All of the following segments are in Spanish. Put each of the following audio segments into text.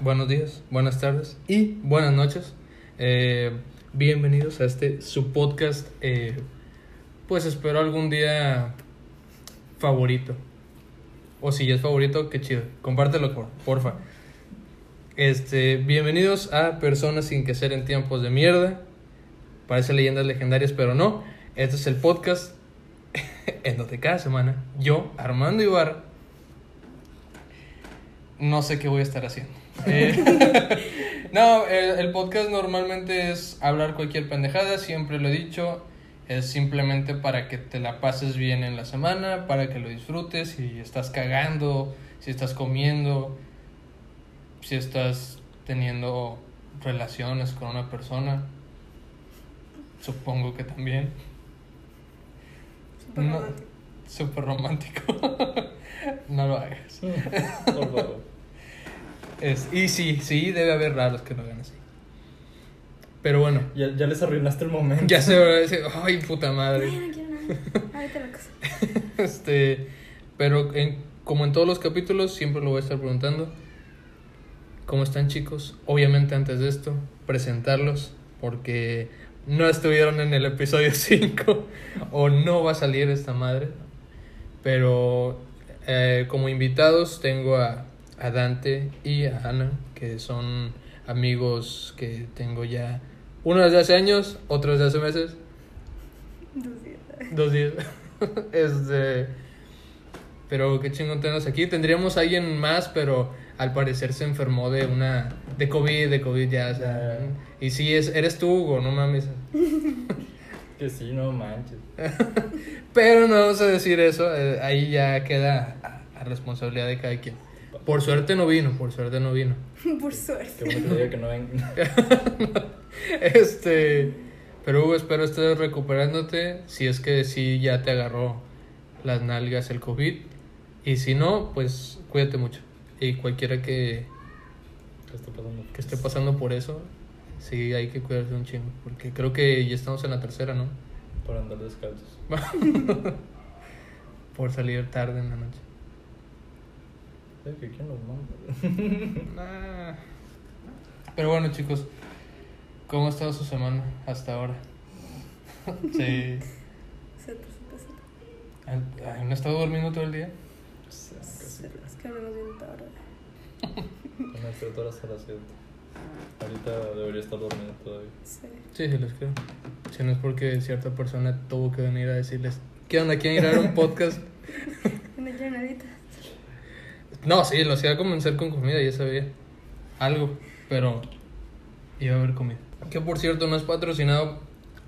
buenos días, buenas tardes y buenas noches. Eh, bienvenidos a este su podcast. eh, pues espero algún día favorito. O si ya es favorito, qué chido. Compártelo, por, porfa. Este, bienvenidos a Personas sin que ser en tiempos de mierda. Parece leyendas legendarias, pero no. Este es el podcast en donde cada semana yo, Armando Ibarra, no sé qué voy a estar haciendo. Eh, no, el, el podcast normalmente es hablar cualquier pendejada, siempre lo he dicho. Es simplemente para que te la pases bien en la semana, para que lo disfrutes. Si estás cagando, si estás comiendo, si estás teniendo relaciones con una persona. Supongo que también. Súper No. Súper romántico. no lo hagas. Por favor. Es- y sí, sí, debe haber raros que lo hagan así. Pero bueno, Ya, ya les arruinaste el momento. ya se va a decir, ay, puta madre. Ay, no quiero nada. Ahorita lo. Este, pero en- como en todos los capítulos, siempre lo voy a estar preguntando. ¿Cómo están chicos? Obviamente antes de esto, presentarlos, porque no estuvieron en el episodio 5 o no va a salir esta madre. Pero eh, como invitados tengo a, a Dante y a Ana, que son amigos que tengo ya, uno desde hace años, otro desde hace meses. Dos días. Dos días. este. Pero qué chingón tenemos aquí. Tendríamos a alguien más, pero al parecer se enfermó de una. de COVID, de COVID ya. o sea, y sí, es, eres tú, Hugo, no mames. Que sí, no manches. Pero no vamos a decir eso. eh, ahí ya queda a, a responsabilidad de cada quien. Por suerte no vino, por suerte no vino. Por Que suerte. bueno que te diga que no ven. Este. Pero Hugo, espero estés recuperándote. Si es que sí ya te agarró las nalgas el COVID. Y si no, pues cuídate mucho. Y cualquiera que, ¿Qué está pasando? que esté pasando por eso, sí hay que cuidarse un chingo. Porque creo que ya estamos en la tercera, ¿no? Para andar descalzos. Por salir tarde en la noche. Que ¿Quién los manda? Pero bueno, chicos, ¿cómo ha estado su semana hasta ahora? sí. ¿No he estado durmiendo todo el día? Sea, casi. Es que hablamos bien tarde. Una tres horas a las 7. Ahorita debería estar dormido todavía. Sí. Sí, sí, les creo. Si no es porque cierta persona tuvo que venir a decirles, ¿qué onda? ¿Quieren ir a ver un podcast? Una llenadita. No, sí, lo hacía convencer con comida, ya sabía. Algo, pero iba a haber comida. Que por cierto no es patrocinado,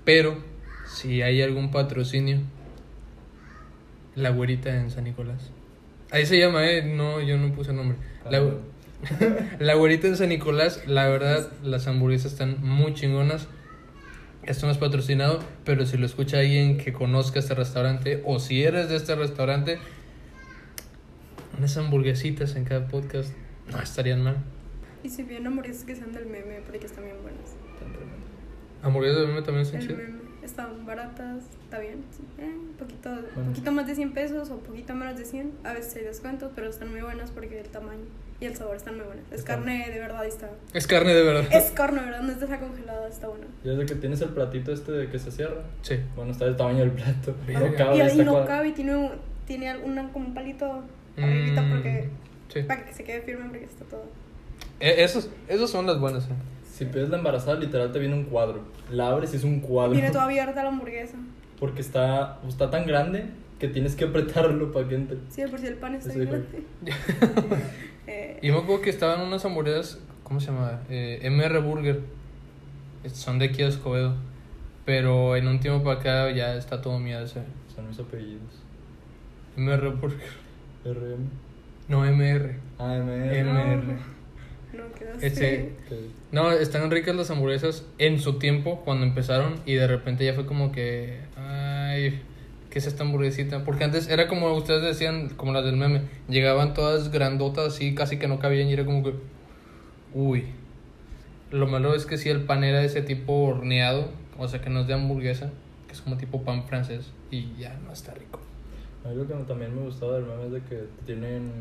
pero si hay algún patrocinio, la güerita en San Nicolás. Ahí se llama, eh, no, yo no puse nombre. La, Ah. la güerita en San Nicolás, la verdad, las hamburguesas están muy chingonas. Esto no es patrocinado, pero si lo escucha alguien que conozca este restaurante o si eres de este restaurante, unas hamburguesitas en cada podcast no estarían mal. Y si bien hamburguesas que sean del meme, porque están bien buenas. Hamburguesas de meme también son chidas. Están baratas, está bien. sí. Eh, un poquito, Bueno. poquito más de 100 pesos o poquito menos de 100. A veces hay descuentos, pero están muy buenas porque el tamaño y el sabor están muy buenos. Es carne de verdad y está. Es carne de verdad. Es carne, ¿verdad? No es de esa congelada, está buena. Ya desde que tienes el platito este de que se cierra. Sí. Bueno, está del tamaño del plato. No cabe, y ahí está no cabe y tiene, tiene alguna, como un palito arribita Mm, porque, sí. para que se quede firme porque está todo. Eh, esos, esos son las buenas. eh. Si pides la embarazada, literal te viene un cuadro. La abres y es un cuadro. Tiene toda abierta la hamburguesa. Porque está, está tan grande que tienes que apretarlo para que entre. Sí, por si el pan está grande. Eh, Y me acuerdo que estaban unas hamburguesas, ¿cómo se llama? Eh, MR Burger. Son de aquí de Escobedo. Pero en un tiempo para acá ya está todo miedo ese. Son mis apellidos. MR Burger. RM. No, MR. AMR. MR. no, quedaste. Este, Que- no, están ricas las hamburguesas en su tiempo cuando empezaron y de repente ya fue como que, ay, ¿qué es esta hamburguesita? Porque antes era como ustedes decían, como las del meme, llegaban todas grandotas así, casi que no cabían y era como que, uy. Lo malo es que si el pan era de ese tipo horneado, o sea que no es de hamburguesa, que es como tipo pan francés y ya no está rico. Algo que también me gustaba del meme es de que tienen.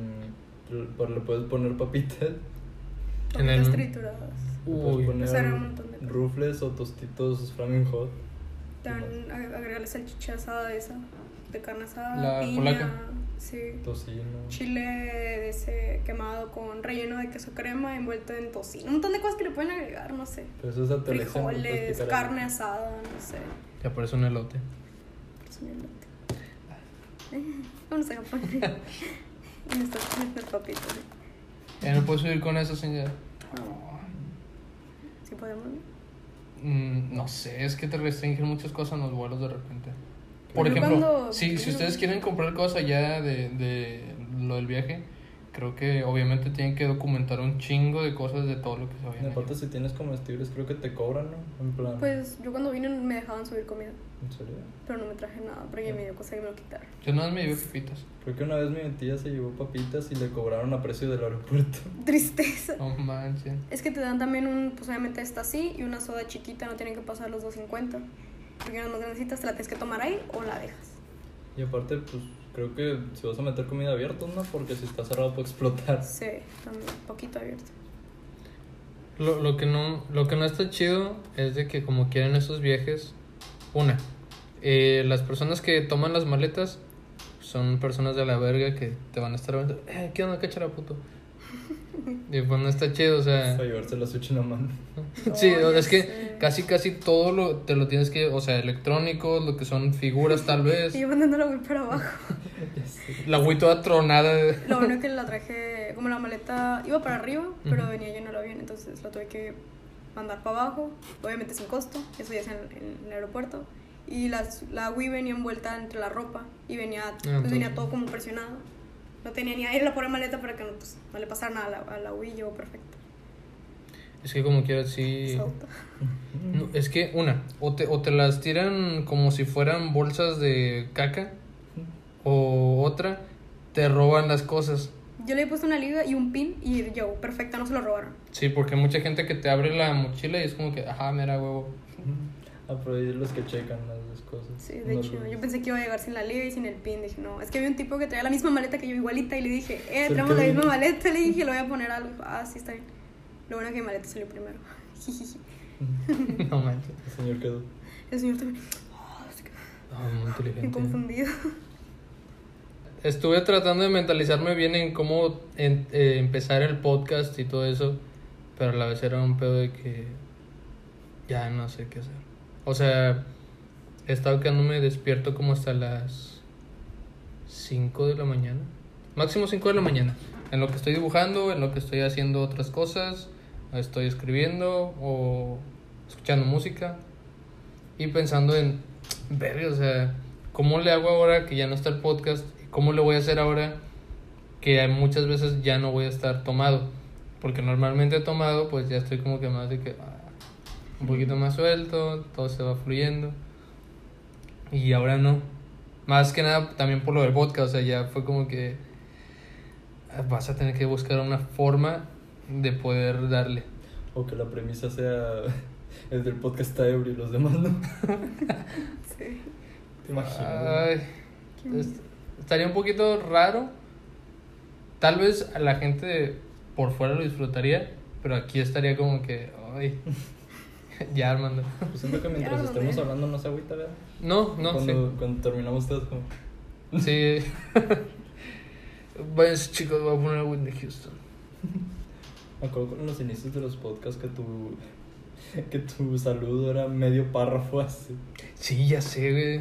Le le puedes poner papitas En el- Papitas trituradas. Le puedes Uy, poner O sea, era un montón de rufles o tostitos Flaming Hot. También ag- agregarle salchicha asada de esa, de carne asada, La piña, polaca. sí, Tocino. chile de ese quemado con relleno de queso crema envuelto en tocino, un montón de cosas que le pueden agregar, no sé. Pero eso es Frijoles, carne asada, no sé. ya parece un elote. Es un elote. Vamos a Japón. y nuestras, nuestras papitas. ¿sí? Ya no puedo subir con eso, señor. Si podemos. Mm, no sé, es que te restringen muchas cosas en los vuelos de repente. Por ejemplo, cuando- si, si ustedes quieren comprar cosas allá de, de lo del viaje, creo que obviamente tienen que documentar un chingo de cosas de todo lo que se vayan aparte, si tienes comestibles, creo que te cobran, ¿no? En plan. Pues yo cuando vine me dejaban subir comida, ¿En serio? pero no me traje nada porque me dio cosa que me lo quitaron. Yo nada más me llevé pepitas. Creo que una vez mi tía se llevó papitas y le cobraron a precio del aeropuerto. Tristeza. No manches. Es que te dan también un, pues obviamente esta así y una soda chiquita, no tienen que pasar los 2.50. Porque unas más grandecitas te la tienes que tomar ahí o la dejas. Y aparte, pues creo que si vas a meter comida abierta, ¿no? Porque si está cerrado puede explotar. Sí, también, poquito abierto. Lo, lo, que no, lo que no está chido es de que como quieren esos viajes, una, eh, las personas que toman las maletas son personas de la verga que te van a estar eh, ¿qué onda, cachara puto? Y pues no está chido, o sea... Para llevarse la sushi en la mano. Sí, Oh, es que sé. casi casi todo lo, te lo tienes que, o sea, electrónicos, lo que son figuras tal vez, Y yo mandando la voy para abajo. la Wii toda tronada. de- Lo bueno que la traje, como la maleta iba para arriba, pero venía lleno el avión, entonces la tuve que mandar para abajo, obviamente sin costo, eso ya es en, en el aeropuerto. Y las, la Wii venía envuelta entre la ropa y venía, pues, entonces- venía todo como presionado. No tenía ni aire la pobre maleta para que no, pues, no le pasara nada a la, a la Wii, perfecto. Es que como quieras, sí... No, es que una, o te, o te las tiran como si fueran bolsas de caca, o otra, te roban las cosas. Yo le he puesto una liga y un pin y llegó perfecta, no se lo robaron. Sí, porque hay mucha gente que te abre la mochila y es como que, ajá, mira, huevo. Ah, ahí los que checan las cosas. Sí, de No hecho, los- yo pensé que iba a llegar sin la liga y sin el pin. Dije, no, es que había un tipo que traía la misma maleta que yo, igualita, y le dije, eh, ¿Por traemos la misma maleta. Le dije, lo voy a poner algo. Ah, sí, está bien. Lo bueno es que mi maleta salió primero. Jijiji. no manches. El señor quedó. El señor también, oh, se quedó No, muy inteligente. confundido. Estuve tratando de mentalizarme bien en cómo en- eh, empezar el podcast y todo eso, pero a la vez era un pedo de que ya no sé qué hacer. O sea, he estado quedándome despierto como hasta las 5 de la mañana. Máximo 5 de la mañana. En lo que estoy dibujando, en lo que estoy haciendo otras cosas, estoy escribiendo o escuchando música y pensando en, ver, o sea, ¿cómo le hago ahora que ya no está el podcast? ¿Cómo le voy a hacer ahora que muchas veces ya no voy a estar tomado? Porque normalmente tomado, pues ya estoy como que más de que ah, un poquito más suelto, todo se va fluyendo. Y ahora no. Más que nada también por lo del podcast, o sea, ya fue como que ah, vas a tener que buscar una forma de poder darle. O que la premisa sea. El del podcast está ebrio y los demás no. Sí. ¿Te imaginas? Ay, es- estaría un poquito raro. Tal vez a la gente por fuera lo disfrutaría, pero aquí estaría como que, ay, ya Armando. Pues siento que mientras Ya, estemos hablando no se agüita, ¿verdad? No, no, cuando, cuando terminamos todos como. sí. Sí. Váyanse chicos, voy a poner a Whitney Houston. Me acuerdo con los inicios de los podcasts que tu. Que tu saludo era medio párrafo así. Sí, ya sé, güey.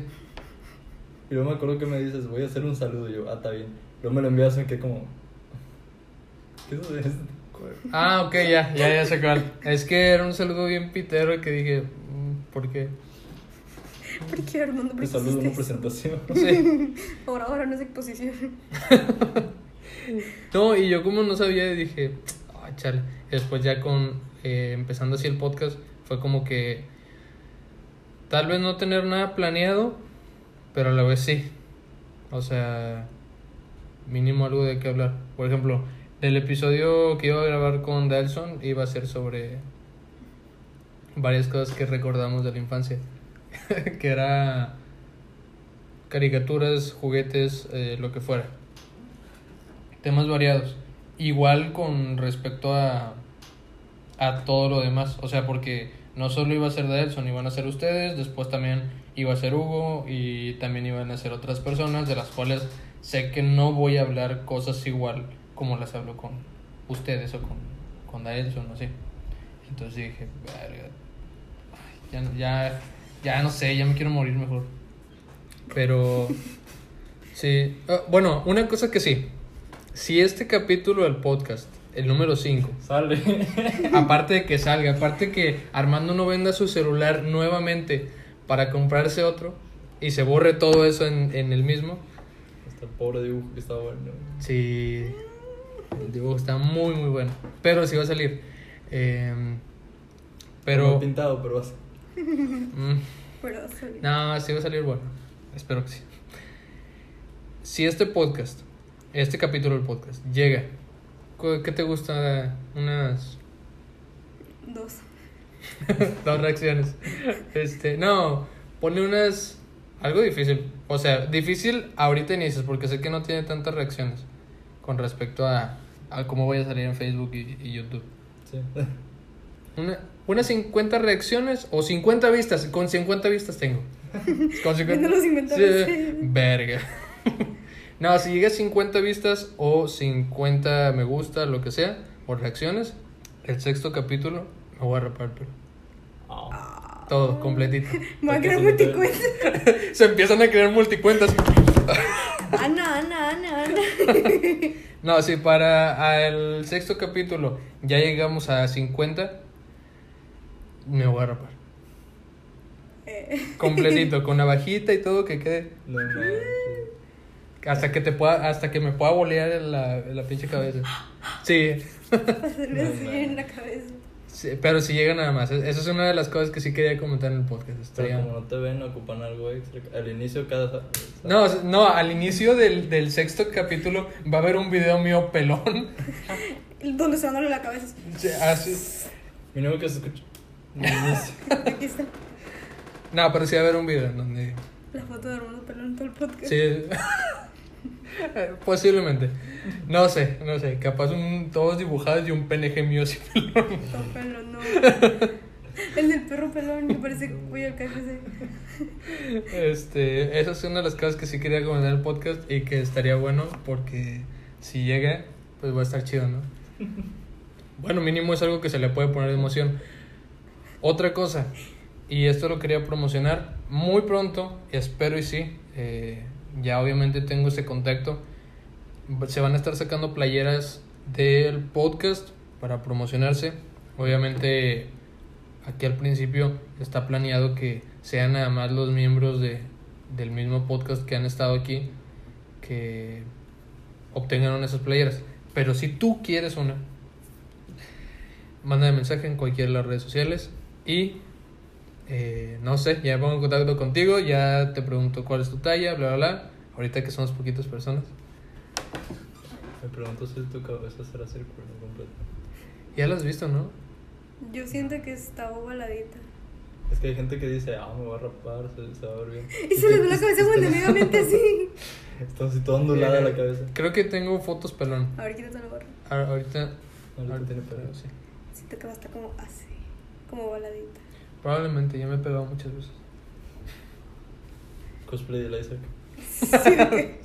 Y luego me acuerdo que me dices, voy a hacer un saludo. Y yo, ah, está bien. Luego me lo envías y me quedé como. ¿Qué es esto? Ah, ok, ya, ya, ya sé cuál. Es que era un saludo bien pitero que dije, mm, ¿por qué? ¿Por qué, Armando? ¿Por El qué saludo, una presentación. Sí. Ahora, ahora no es exposición. No, y yo como no sabía, dije, ay, chale. Después ya con, eh, empezando así el podcast, fue como que tal vez no tener nada planeado, pero a la vez sí. O sea, mínimo algo de qué hablar. Por ejemplo, el episodio que iba a grabar con Delson iba a ser sobre varias cosas que recordamos de la infancia. que era caricaturas, juguetes, eh, lo que fuera temas variados. Igual con respecto a a todo lo demás. O sea, porque no solo iba a ser de Elson, iban a ser ustedes, después también iba a ser Hugo y también iban a ser otras personas de las cuales sé que no voy a hablar cosas igual como las hablo con ustedes o con, con Daelson, no sé. Entonces dije, "Verga, ya, ya, ya no sé, ya me quiero morir mejor. Pero, sí. Ah, bueno, una cosa que sí. Si este capítulo del podcast, el número 5, Sale. aparte de que salga, aparte que Armando no venda su celular nuevamente para comprarse otro y se borre todo eso en, en el mismo, Hasta el pobre dibujo que está bueno. sí, el dibujo está muy, muy bueno. Pero sí va a salir. Em, pero... No pintado, pero vas. mm, Pero sí. No, sí va a salir bueno. Espero que sí. Si este podcast, este capítulo del podcast, llega, ¿cu- ¿qué te gusta? Unas Dos. dos reacciones. Este, no, ponle unas. Algo difícil. O sea, difícil ahorita inicias, porque sé que no tiene tantas reacciones con respecto a, a cómo voy a salir en Facebook y, y YouTube. Sí. Una, unas 50 reacciones o 50 vistas. Con 50 vistas tengo. Con 50, Viendo los 50 Sí. Verga. No, si llega a 50 vistas o 50 me gusta, lo que sea, o reacciones, el sexto capítulo me voy a rapar el pelo. Ah. Todo, completito. Me voy a crear multicuentas. Se empiezan a crear multicuentas. Ana, Ana, Ana, Ana. No, si para el sexto capítulo ya llegamos a 50, me voy a rapar. Eh, Completito, con navajita y todo que quede. No, no. Hasta que te pueda, hasta que me pueda bolear la, la pinche cabeza. Sí, para hacerme No, así no. en la cabeza. Sí, pero si llega nada más. Esa es una de las cosas que sí quería comentar en el podcast. Pero Estaría- como no te ven, ocupan algo extra. Al inicio, cada. No, no, al inicio del, del sexto capítulo va a haber un video mío pelón. Donde se van a darle la cabeza. Sí, así. Mínimo que se escuche. Al inicio. Aquí está No, pero sí va a haber un video en donde. la foto de Armando Pelón en todo el podcast. Sí. Posiblemente. No sé, no sé. Capaz un, todos dibujados y un PNG mío pelón. Pelón, no. El del perro pelón, me parece que voy al KFC. Este, esa es una de las cosas que sí quería comentar en el podcast y que estaría bueno porque si llega, pues va a estar chido, ¿no? Bueno, mínimo es algo que se le puede poner emoción. Otra cosa, y esto lo quería promocionar muy pronto, espero y sí, eh, ya obviamente tengo ese contacto. Se van a estar sacando playeras del podcast para promocionarse. Obviamente aquí al principio está planeado que sean nada más los miembros de, del mismo podcast que han estado aquí que obtengan esas playeras. Pero si tú quieres una, mándame mensaje en cualquiera de las redes sociales y eh, no sé, ya me pongo en contacto contigo, ya te pregunto cuál es tu talla, bla, bla, bla. Ahorita que somos poquitas personas. Me pregunto si tu cabeza será circular completo. Ya lo has visto, ¿no? Yo siento que está ovaladita. Es que hay gente que dice, ah, me voy a rapar, se, se va a ver bien. Y se le ve la cabeza enemigamamente así. Está así toda ondulada la cabeza. Creo que tengo fotos pelón. A ver, quítate la gorra. A- Ahorita, Ahorita tiene pelo. sí. Siento que va a estar como así. Como ovaladita. Probablemente, ya me he pegado muchas veces. Cosplay de Isaac. Sí, de que.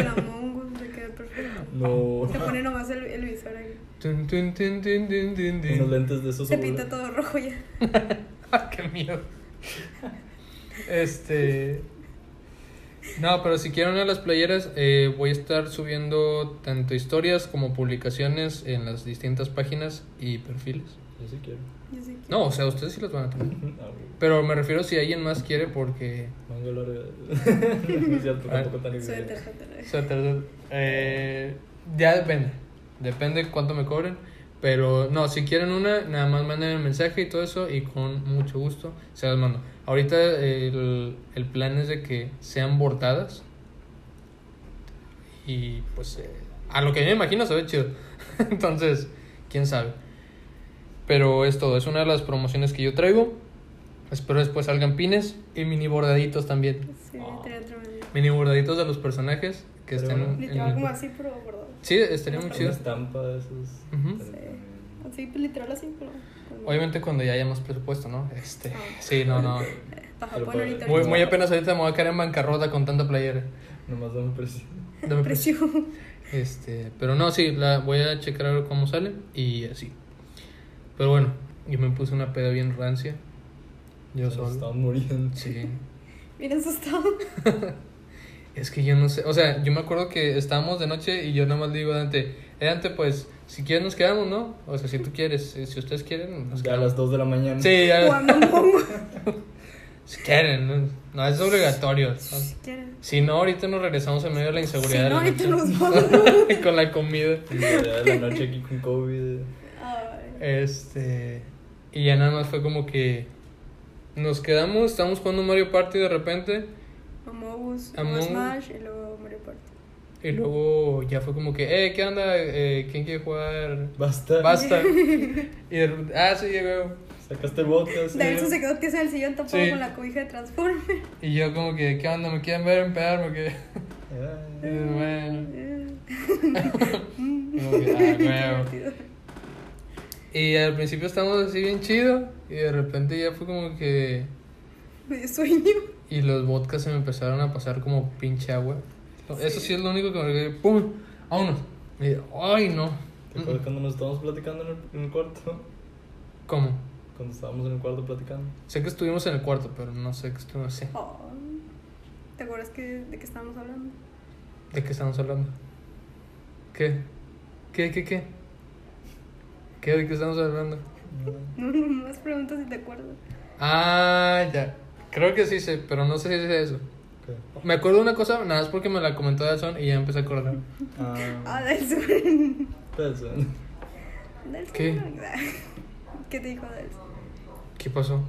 El Among Us me queda perfecto. No. Se pone nomás el, el visor ahí. Tun, tun, tun, tun, tun, tun, tun. Unos lentes de esos. Se pinta todo rojo ya. Ah, qué miedo. Este. No, pero si quieren una de las playeras, eh, voy a estar subiendo tanto historias como publicaciones en las distintas páginas y perfiles. Yo sí quiero. Yo sé que. No, o sea, ustedes sí las van a tener. Ah. Pero me refiero si alguien más quiere porque... Manga larga. no es cierto, Ah. tampoco tan Suéter, suéter. suéter, eh, ya depende. Depende cuánto me cobren. Pero no, si quieren una, nada más manden el mensaje y todo eso y con mucho gusto se las mando. Ahorita el, el plan es de que sean bordadas. Y pues eh, a lo que yo me imagino se ve chido. Entonces, quién sabe. Pero es todo, es una de las promociones que yo traigo. Espero después salgan pines y mini bordaditos también. Sí, tremendo. Mini bordaditos de los personajes que Pero estén bueno. en Literal el- como así, pero bordado. Sí, estaría muy chido. estampa de esos. Ujú. También. Sí. Sí, pues literal así, pero. Obviamente cuando ya hayamos presupuesto, ¿no? Este, Ah. sí, no, no. Ahorita. Muy, muy apenas ahorita me voy a caer en bancarrota con tanta playera. Nomás dame precio. Dame precio. Precio. Este, pero no, sí, la voy a checar a ver cómo sale y así. Pero bueno, yo me puse una peda bien rancia. Yo solo. Estamos muriendo. Sí. Bien asustado. Es que yo no sé, o sea, yo me acuerdo que estábamos de noche y yo nada más le digo a Dante, eh, Dante, pues, si quieres nos quedamos, ¿no? O sea, si tú quieres, eh, si ustedes quieren, nos Ya a las 2 de la mañana. Sí, ya, si quieren, no, no es obligatorio. ¿no? Si quieren. Si no, ahorita nos regresamos en medio de la Si inseguridad. de no, la ahorita noche. nos vamos. con la comida. La noche aquí con COVID. Este. Y ya nada más fue como que. Nos quedamos, estábamos jugando Mario Party de repente. Among Us, Among. Smash y luego Mario Party. Y luego ya fue como que, eh, ¿qué onda? Eh, ¿Quién quiere jugar? Basta. Basta. y de repente, ah, sí, llegó. Sacaste el podcast. Nelson se quedó tieso en el sillón tapado Sí. con la cobija de Transformer. Y yo como que, ¿qué onda? ¿Me quieren ver empezar? ¿O qué? Bueno. Como que, ah. Y al principio estábamos así bien chido. Y de repente ya fue como que. Me sueño. Y los vodkas se me empezaron a pasar como pinche agua. Eso sí es lo único que me ¡Pum! ¡Vámonos! Y, ¡Ay, no! ¿Te acuerdas cuando nos estábamos platicando en el, en el cuarto? ¿Cómo? Cuando estábamos en el cuarto platicando. Sé que estuvimos en el cuarto, pero no sé qué estuvimos así. Oh. ¿Te acuerdas que, de qué estábamos hablando? ¿De qué estamos hablando? ¿Qué? ¿Qué, qué, qué? ¿Qué de qué estamos hablando? No, no más preguntas si te acuerdas. Ah, ya. Creo que sí sé, pero no sé si es eso. ¿Qué? Me acuerdo de una cosa, nada más porque me la comentó Delson y ya empecé a acordar. Ah, Ah. Delson. Delson. ¿Qué? ¿Qué te dijo Delson? ¿Qué pasó?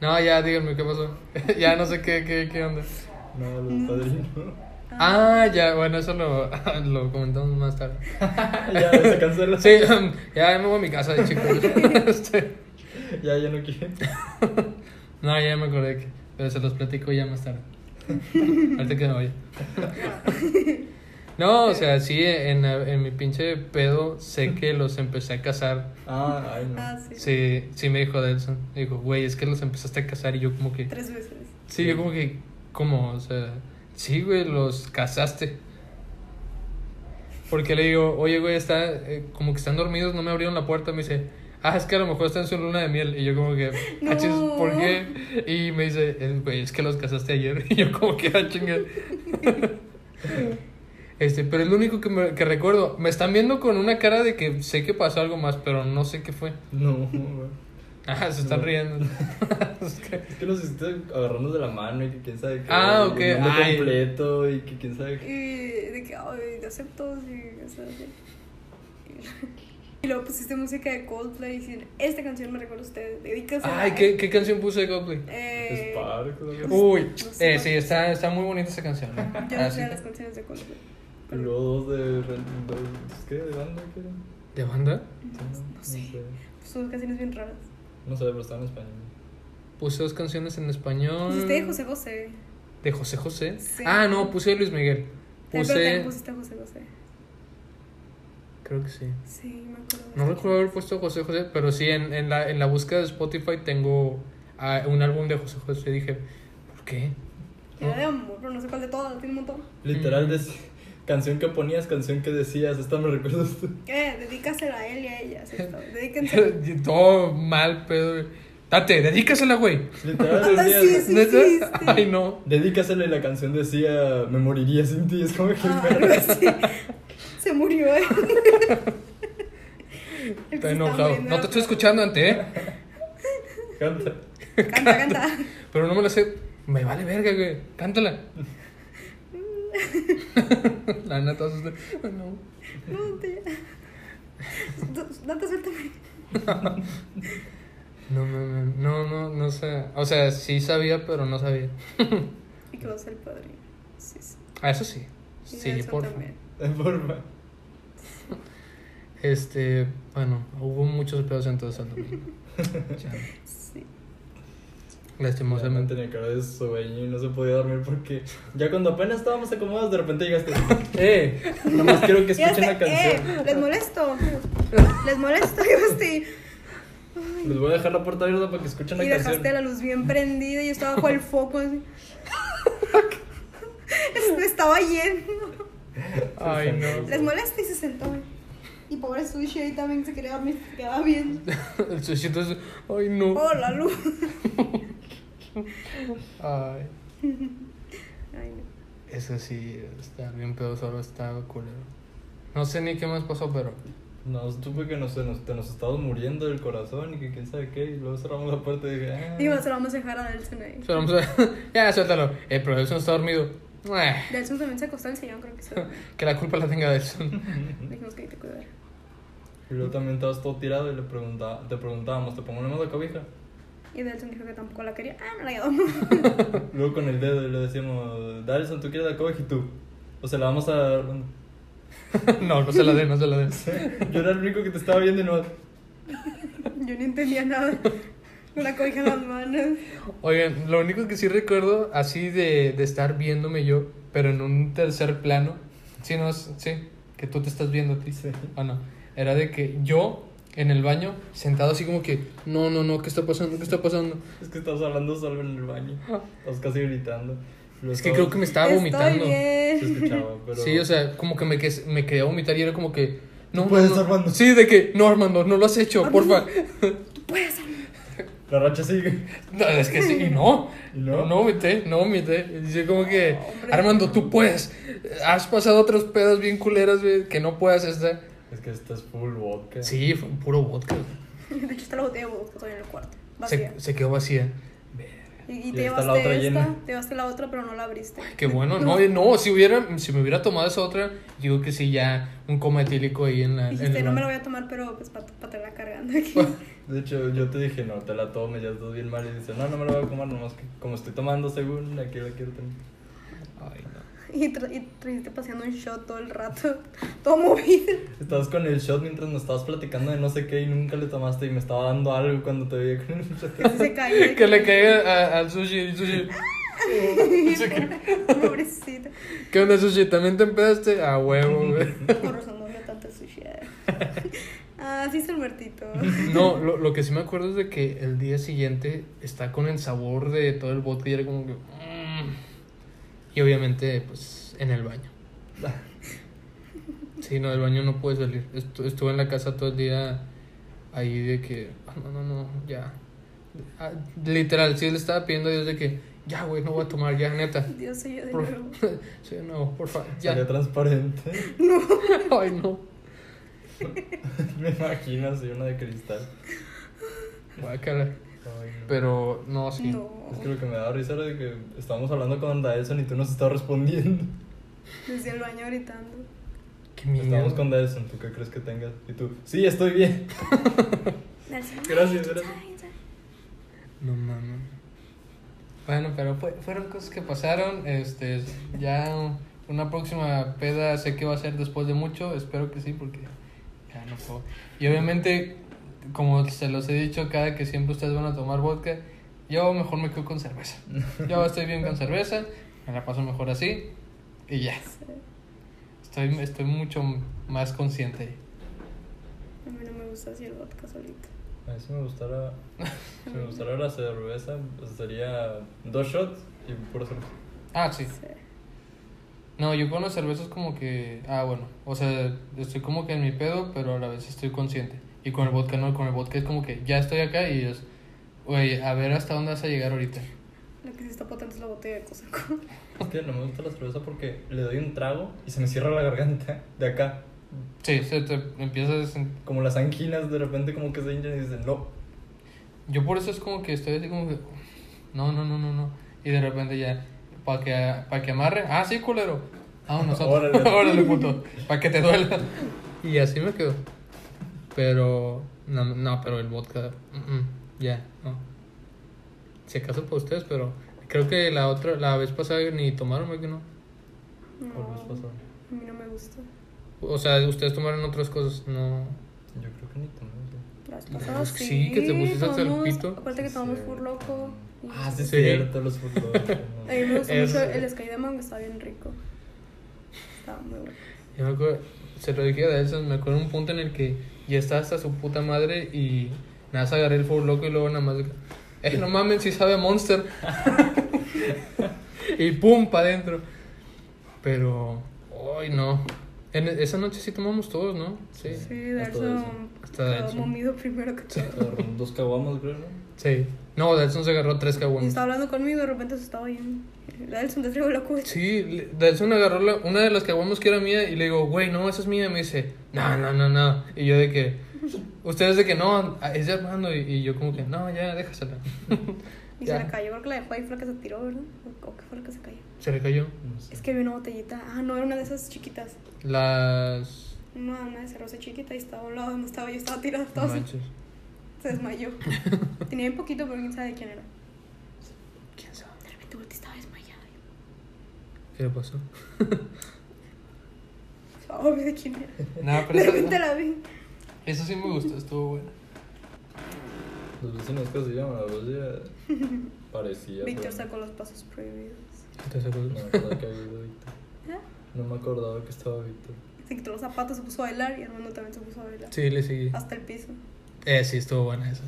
No, ya, díganme qué pasó. ya no sé qué, qué, qué onda. No, los padrinos. Ah, ya, bueno, eso lo, lo comentamos más tarde. ya, se cancela. Sí, ya me voy a mi casa, chicos. Este, Ya, ya no quiero. no, ya me acordé que. Pero se los platico ya más tarde. Ahorita que me vaya. No, o sea, sí, en, en mi pinche pedo sé que los empecé a casar. Ah, ay, no. Ah, sí. Sí, sí me dijo Delson. Dijo, güey, es que los empezaste a casar y yo como que... Tres veces. Sí, yo como que... ¿Cómo? O sea, sí, güey, los casaste. Porque le digo, oye, güey, está, eh, como que están dormidos, no me abrieron la puerta. Me dice, ah, es que a lo mejor están en su luna de miel. Y yo como que, No. "Ah, ¿por qué? Y me dice, "Eh, güey, es que los casaste ayer. Y yo como que, ah, chinga. Este, pero es lo único que, me, que recuerdo. Me están viendo con una cara de que sé que pasó algo más, pero no sé qué fue. No, güey. Ah, se están riendo. Es que- Es que nos hiciste agarrarnos de la mano y que quién sabe qué. Ah, y ok, el ay. completo y que quién sabe Y qué. de que, ay, te acepto, y o sea, así. Y luego pusiste música de Coldplay y decir, esta canción me recuerda a usted, dedícasela. Ay, ¿qué, ¿qué canción puse de Coldplay? Eh, Spark. ¿no? Uy, no sé. eh, sí, está, está muy bonita esa canción. ¿eh? Yo Ah, no sí. sé las canciones de Coldplay. Y luego dos de. de- de- ¿Qué? ¿De banda? ¿Qué era? ¿De banda? No sé. Son canciones bien raras. No sé, pero estaba en español. Puse dos canciones en español. Pusiste de José José. ¿De José José? Sí. Ah, no, puse de Luis Miguel. Pero también Puse. pusiste a José José. Creo que sí. Sí, me acuerdo. de No recuerdo haber puesto José José, pero sí en, en, la, en la búsqueda de Spotify tengo ah, un álbum de José José. Dije, ¿por qué? Era de amor, pero no sé cuál de todas, tiene un montón. Literal, Mm. dec- canción que ponías, canción que decías. Esta me recuerda a usted. ¿Qué? Dedícasela a él y a ella. ¿sí? Dedíquensela. Todo mal, pedo. Date, dedícasela, güey. Literal, sí, sí. ¿Neta? existe. Ay, no. Dedícasela y la canción decía Me moriría sin ti. Es como que. Ah. Se murió, eh. Está enojado. No te estoy escuchando ante, ¿eh? Canta. Canta, canta. Pero no me la sé. Me vale verga, güey. Cántala. La neta, asusté. No. No, te. Date, suéltame. No, no, no, no, no, no sé. O sea, sí sabía, pero no sabía. Y que vas a ser padrino. Sí, sí. Ah, eso sí. Sí, por. Porfa. Este, bueno, hubo muchos pedos entonces al domingo. Lastimosamente. tenía cara de sueño y no se podía dormir porque ya cuando apenas estábamos acomodados, de repente llegaste. ¡Eh! Nomás quiero que escuchen la canción. Eh, les molesto. ¿Les molesta? Yo estoy... Les voy a dejar la puerta abierta para que escuchen la Y canción. dejaste la luz bien prendida y yo estaba bajo el foco así. Me estaba yendo. Ay, no. Les molesta y se sentó. Y pobre sushi ahí también se quedaba, se quedaba bien. El sushi entonces, ay, no. Oh, la luz. Ay. Ay, no. Eso sí, está bien pedo, solo está culero. No sé ni qué más pasó, pero. No, supe que nos, nos, te nos estábamos muriendo del corazón y que quién sabe qué. Y luego cerramos la puerta y dije, ah. Digo, se lo vamos a dejar a Delson ahí. Solo vamos a- ya, suéltalo. El profesor está dormido. Eh, Delson también se acostó el sillón, creo que sí. que la culpa la tenga Delson. Dijimos que hay que cuidar. Y luego también estabas todo tirado y le preguntaba, te preguntábamos, ¿te ponemos la cobija? Y Delson dijo que tampoco la quería. Ah, no la quedó. Luego con el dedo le decíamos, Dalson, ¿tú quieres la cobija y tú? O sea, la vamos a dar. no, no se la den, no se la den. Yo era el único que te estaba viendo y no. Yo no entendía nada. La cobija en las manos. Oigan, lo único que sí recuerdo, así de, de estar viéndome yo, pero en un tercer plano, sí, no, sí, que tú te estás viendo a ti, Sí. o no, era de que yo en el baño, sentado así como que, no, no, no, ¿qué está pasando? ¿Qué está pasando? Es que estabas hablando solo en el baño. Estás casi gritando. Luego Es que creo que me estaba Estoy vomitando. bien. Se escuchaba, pero. Sí, o sea, como que me, me quería vomitar y era como que, no, Tú puedes, no, no. Armando. Sí, de que, no, Armando, no lo has hecho, porfa. Tú puedes hacerlo. La racha sigue. No, es que sí, y no. ¿Y No, no? no vomité, no vomité. Dice como que, Hombre. Armando, tú puedes. Has pasado otros pedos bien culeras, güey, que no puedas esta. Es que esta es full vodka. Sí, fue puro vodka. De hecho, está la botella de vodka todavía en el cuarto. Vacía. Se, se quedó vacía. Y, y te llevaste la otra esta, llena. te llevaste la otra, pero no la abriste. Qué bueno, no, no, si hubiera, si me hubiera tomado esa otra, digo que sí, ya un coma etílico ahí en la. en Dijiste, el no me la baño". voy a tomar, pero pues para pa tenerla cargando aquí. De hecho, yo te dije, no, te la tomes, ya estás bien mal. Y dice, no, no me la voy a comer, nomás que como estoy tomando según, aquí la quiero tener. Ay, no. Y, y trajiste paseando un shot todo el rato, todo movido. Estabas con el shot mientras nos estabas platicando de no sé qué y nunca le tomaste y me estaba dando algo cuando te veía con el shot. Casi se cae. Que le caiga a- al sushi, el sushi. Pobrecita. ¿Qué onda, sushi? ¿También te empedaste? A huevo, güey. Por razón no me tanto sushi. Ah, sí, es el muertito. No, lo, lo que sí me acuerdo es de que el día siguiente está con el sabor de todo el vodka y era como que. Y obviamente, pues, en el baño. Sí, no, del baño no puede salir. Estu- estuve en la casa todo el día ahí de que. "Ah, No, no, no, ya. Ah, literal, sí le estaba pidiendo a Dios de que. Ya, güey, no voy a tomar, ya, neta. Dios soy yo de Por, nuevo. sí, no, por favor, ya. transparente. Ay, no. me imagino así, una de cristal. Guácala. Pero, no, sí. No. Es que lo que me da risa era de que estábamos hablando con Daelson y tú nos estabas respondiendo. Desde el baño gritando. Qué miedo. Estábamos con Daelson, ¿tú qué crees que tengas? Y tú, sí, estoy bien. Gracias, gracias. No mames. Bueno, pero fue- fueron cosas que pasaron. Este, ya una próxima peda sé que va a ser después de mucho. Espero que sí, porque ya no puedo. Y obviamente, como se los he dicho, cada que siempre ustedes van a tomar vodka, yo mejor me quedo con cerveza. Yo estoy bien con cerveza, me la paso mejor así y ya. Estoy, estoy mucho más consciente. A mí no me gusta así el vodka solito. A mí si me gustara, si me gustara la cerveza, pues sería dos shots y pura cerveza. Ah, sí. Sí. No, yo con las cervezas como que... Ah, bueno. O sea, estoy como que en mi pedo, pero a la vez estoy consciente. Y con el vodka no, con el vodka es como que ya estoy acá y es... Oye, a ver hasta dónde vas a llegar ahorita. Lo que sí está potente es la botella de Cosaco. Es que no me gusta la cerveza porque le doy un trago y se me cierra la garganta de acá. Sí, se te empieza a... Como las anginas de repente como que se hinchan y dicen, no. Yo por eso es como que estoy así como que... No, no, no, no, no. Y de repente ya... Para que, pa que amarre... Ah, sí, culero. Ah, nosotros. Órale. Órale, puto. Para que te duela. Y así me quedo. Pero... No, no pero el vodka... mm, mm, ya, no. Si acaso para ustedes, pero... Creo que la otra... La vez pasada ni tomaron, ¿verdad que no? ¿Cuál vez pasó? A mí no me gusta. O sea, ustedes tomaron otras cosas, no... Yo creo que ni tomé. ¿sí? La vez No, pasada es que sí. sí, que te pusiste hasta el tomamos- pito. Acuérdate que tomamos sí. Fur Loco. Ah, sí, es Sí. cierto, los fútbol. A mí me gustó mucho el que está bien rico. Estaba muy bueno. Yo me acuerdo, se lo dije a Delson, me acuerdo un punto en el que Y está hasta su puta madre y nada más agarré el Four Loco y luego nada más... Eh, no mames, si sabe a Monster. y pum, pa' adentro. Pero... Ay, no. En esa noche sí tomamos todos, ¿no? Sí. Sí, de Hasta Delson. momido primero que todo. Dos caguamas, creo, ¿no? Sí. No, Delson se agarró tres Y caguamas. estaba hablando conmigo y de repente se estaba yendo. La Delson te traigo la cuba. Sí, Delson agarró la- una de las caguamas que era mía y le digo, güey, no, esa es mía. Y me dice, no, no, no, no. Y yo de que, ustedes de que no, es de Armando. Y, y yo como que, no, ya, déjasela. Y Ya. se le cayó, creo que la dejó ahí fue la que se tiró, ¿verdad? ¿O qué fue la que se cayó? Se le cayó. No sé. Es que había una botellita. Ah, no, era una de esas chiquitas. Las... Una, una de cerveza chiquita y estaba a un lado donde estaba yo, estaba tirada No. Se desmayó. Tenía bien poquito, pero quién sabe de quién era. ¿Quién sabe? De repente volteé, estaba desmayada. ¿Qué le pasó? Obvio de quién era. Nada, De pero repente eso, la vi. eso sí me gustó, estuvo bueno. Los vecinos que se llaman, la voz ya parecía. Víctor sacó los pasos prohibidos. ¿Te sacó? No me acordaba que había ido Víctor. ¿Eh? No me acordaba que estaba Víctor. Se quitó los zapatos, se puso a bailar y Armando también se puso a bailar. Sí, le seguí. Hasta el piso. Eh, sí, estuvo buena esa.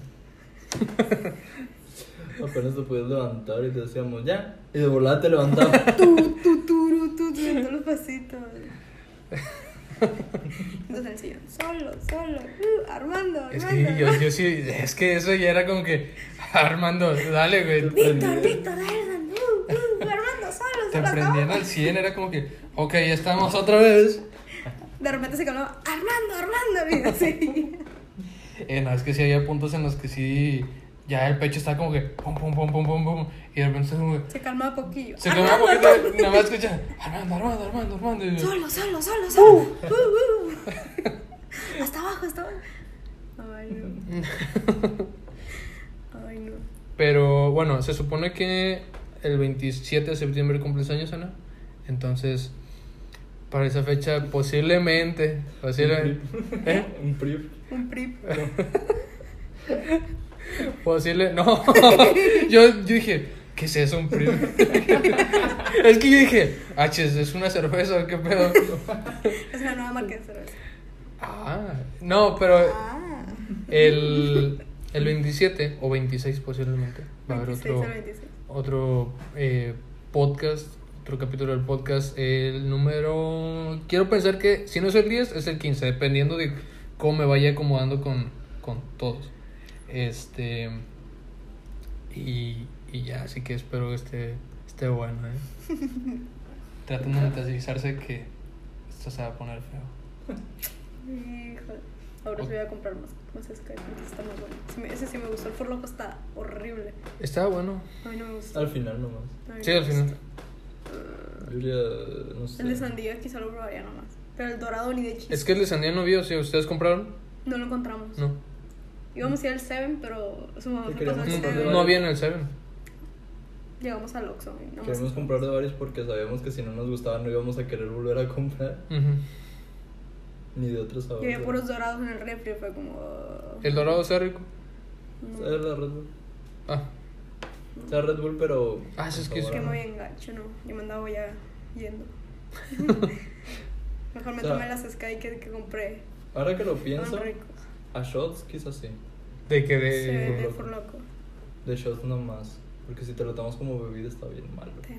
Apenas te podías levantar y te decíamos, ya. Y de volada te levantaba. Tú, tú, tú, tú, subiendo los pasitos. Entonces el sillón, solo, solo, uh, Armando, Es Armando. que yo, yo sí, es que eso ya era como que, Armando, dale, güey. Víctor, Víctor, Erdan, uh, uh, Armando, solo, Te prendían al 100, era como que, ok, ya estamos otra vez. De repente se calmó, Armando, Armando, y así. Eh, no, es que sí había puntos en los que sí, ya el pecho estaba como que, pum, pum, pum, pum, pum, pum. Y de repente se Se calmaba poquillo. se quedó un poquito, nada más escucha, Armando, Armando, Armando, Armando. Y Solo, solo, solo, solo. Uh, uh. Hasta abajo, hasta abajo. Ay, no. Ay, no. Pero bueno, se supone que el 27 de septiembre cumples años, Ana. Entonces, para esa fecha, posiblemente, posiblemente, ¿eh? Un prip. Un prip. Posible, no. yo, yo dije, ¿qué es eso, un primo? es que yo dije, ah, ches, ¿es una cerveza qué pedo? Es una nueva marca de cerveza. ah, no, pero Ah. el, el 27 o 26 posiblemente va a haber 26 otro, al 26. otro eh, podcast, otro capítulo del podcast. El número, quiero pensar que si no es el 10, es el 15, dependiendo de cómo me vaya acomodando con, con todos. Este. Y, y ya, así que espero que esté, esté bueno, ¿eh? Traten de mentalizarse que esto se va a poner feo. Híjole. Ahora sí voy a comprar más, más Sky porque está muy bueno. Ese sí me gustó. El Forloco está horrible. Está bueno. A mí no me gustó. Al final nomás. Sí, al final. Yo no sé. El de sandía quizá lo probaría nomás. Pero el dorado ni de chiste. Es que el de sandía no vio, si ustedes compraron, No lo encontramos. no. Íbamos a ir al Seven, pero su mamá se pasó al Seven. No había en el 7. Llegamos al Oxxo. nomás- Queremos comprar de varios porque sabíamos que si no nos gustaban no íbamos a querer volver a comprar. Ni de otros Y sabores. había puros dorados en el refri. Fue como. uh, El dorado está rico. no. Sabe la Red Bull. Ah, Sabe Red Bull, pero. Ah, eso es que Es que no. engancho, no. Yo me andaba ya yendo. Mejor me O sea, tomé las Sky que, que compré. Ahora que lo pienso, a shots quizás sí. de que Sí, de. de Loco. Forloco. De shots nomás. Porque si te lo tomas como bebida está bien malo. Sí,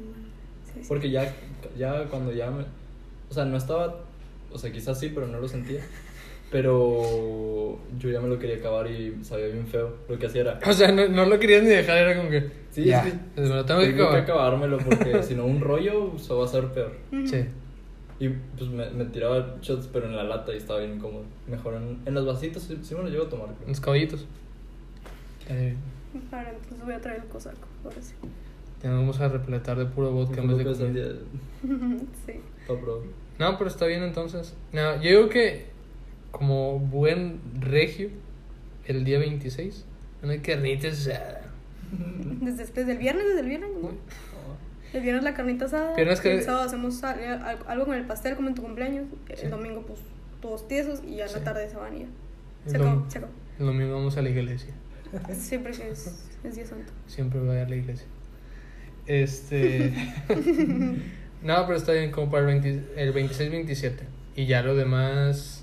sí. Porque ya, ya cuando ya me... O sea, no estaba... O sea, quizás sí, pero no lo sentía. Pero yo ya me lo quería acabar y sabía bien feo. Lo que hacía era... O sea, no, no lo querías ni dejar, era como que. Sí, ya, es que me lo tengo que Tengo que acabar. acabármelo porque si no un rollo eso va a ser peor. Sí. Y pues me, me tiraba shots pero en la lata y estaba bien incómodo. Mejor en, en los vasitos sí, sí me lo llevo a tomar. creo. Los caballitos. Eh, Ahora entonces voy a traer el cosaco. Ahora sí. Tenemos a repletar de puro vodka en vez de que comida. sí. No, pero está bien entonces. No, yo digo que como buen regio, el día 26, una carnita asada. Desde, desde el viernes, desde el viernes. ¿no? El viernes la carnita asada. Viernes que- El sábado hacemos al- algo con el pastel, como en tu cumpleaños. Sí. El domingo, pues, todos tiesos. Y ya en Sí. la tarde se van y ya. Se acabó, se acabó. El domingo vamos a la iglesia. Siempre que es, es día santo. Siempre voy a la iglesia. Este. no, pero está bien como para el, 20 el 26-27. Y ya lo demás.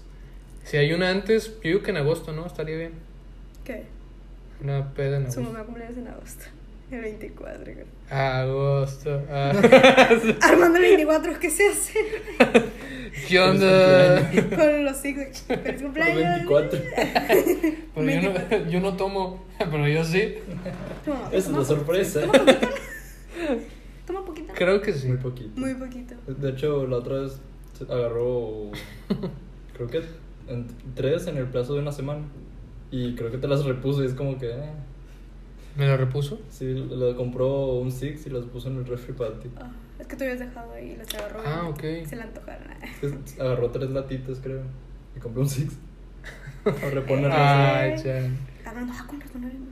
Si hay una antes, yo digo que en agosto, ¿no? Estaría bien. ¿Qué? Una peda en Su agosto. mamá cumpleaños en agosto. El 24. creo. Agosto. ah. Armando el 24, ¿qué se hace? ¿Qué onda? Con los hijos. Feliz cumpleaños. 24. Pero yo no, yo no tomo, pero yo sí. Toma, es la sorpresa. Toma poquito. Toma poquito. Creo que sí. Muy poquito. Muy poquito. De hecho, la otra vez se agarró, creo que en- tres en el plazo de una semana. Y creo que te las repuso y es como que, eh, ¿Me lo repuso? sí, le compró un Six y las puso en el refri para ti. Ah, es que tú habías dejado ahí y las agarró. Ah, y ok. Se le antojaron. Es que agarró tres latitas, creo. Y compró un Six. A reponer Ay, Ay. chan. Hablando, ah, con razón,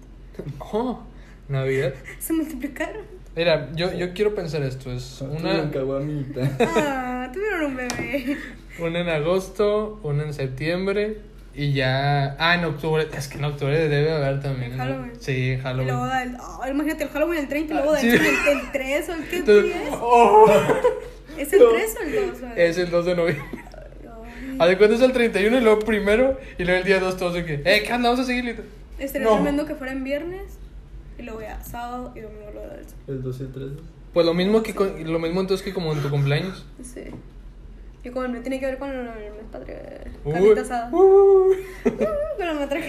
Oh, Navidad. Se multiplicaron. Mira, yo, yo quiero pensar esto. Es Una una, caguamita. Ah, tuvieron un bebé. una en agosto, una en septiembre y ya... Ah, en octubre. Es que en octubre debe haber también. En ¿no? Halloween. Sí, en Y Halloween. luego da el. ah, imagínate el Halloween el 30 y luego Ah, da sí. el, el, el 3 o el qué Entonces, día es. oh, ¿Es el 3 o el 2? es el 2 de noviembre. Haz de cuenta es el 31 y luego primero y luego el día 2 todos de que... Eh, ¿qué onda? Vamos a seguir. Estaría No. tremendo que fuera en viernes y luego ya sábado y domingo lo da el sol. El 2 y el 3. Pues lo mismo que con- lo mismo entonces que como en tu cumpleaños. Sí. Y como el mío tiene que ver con el mes patrio. Uy. Carnita asada. Uh. Uh, con la matraca.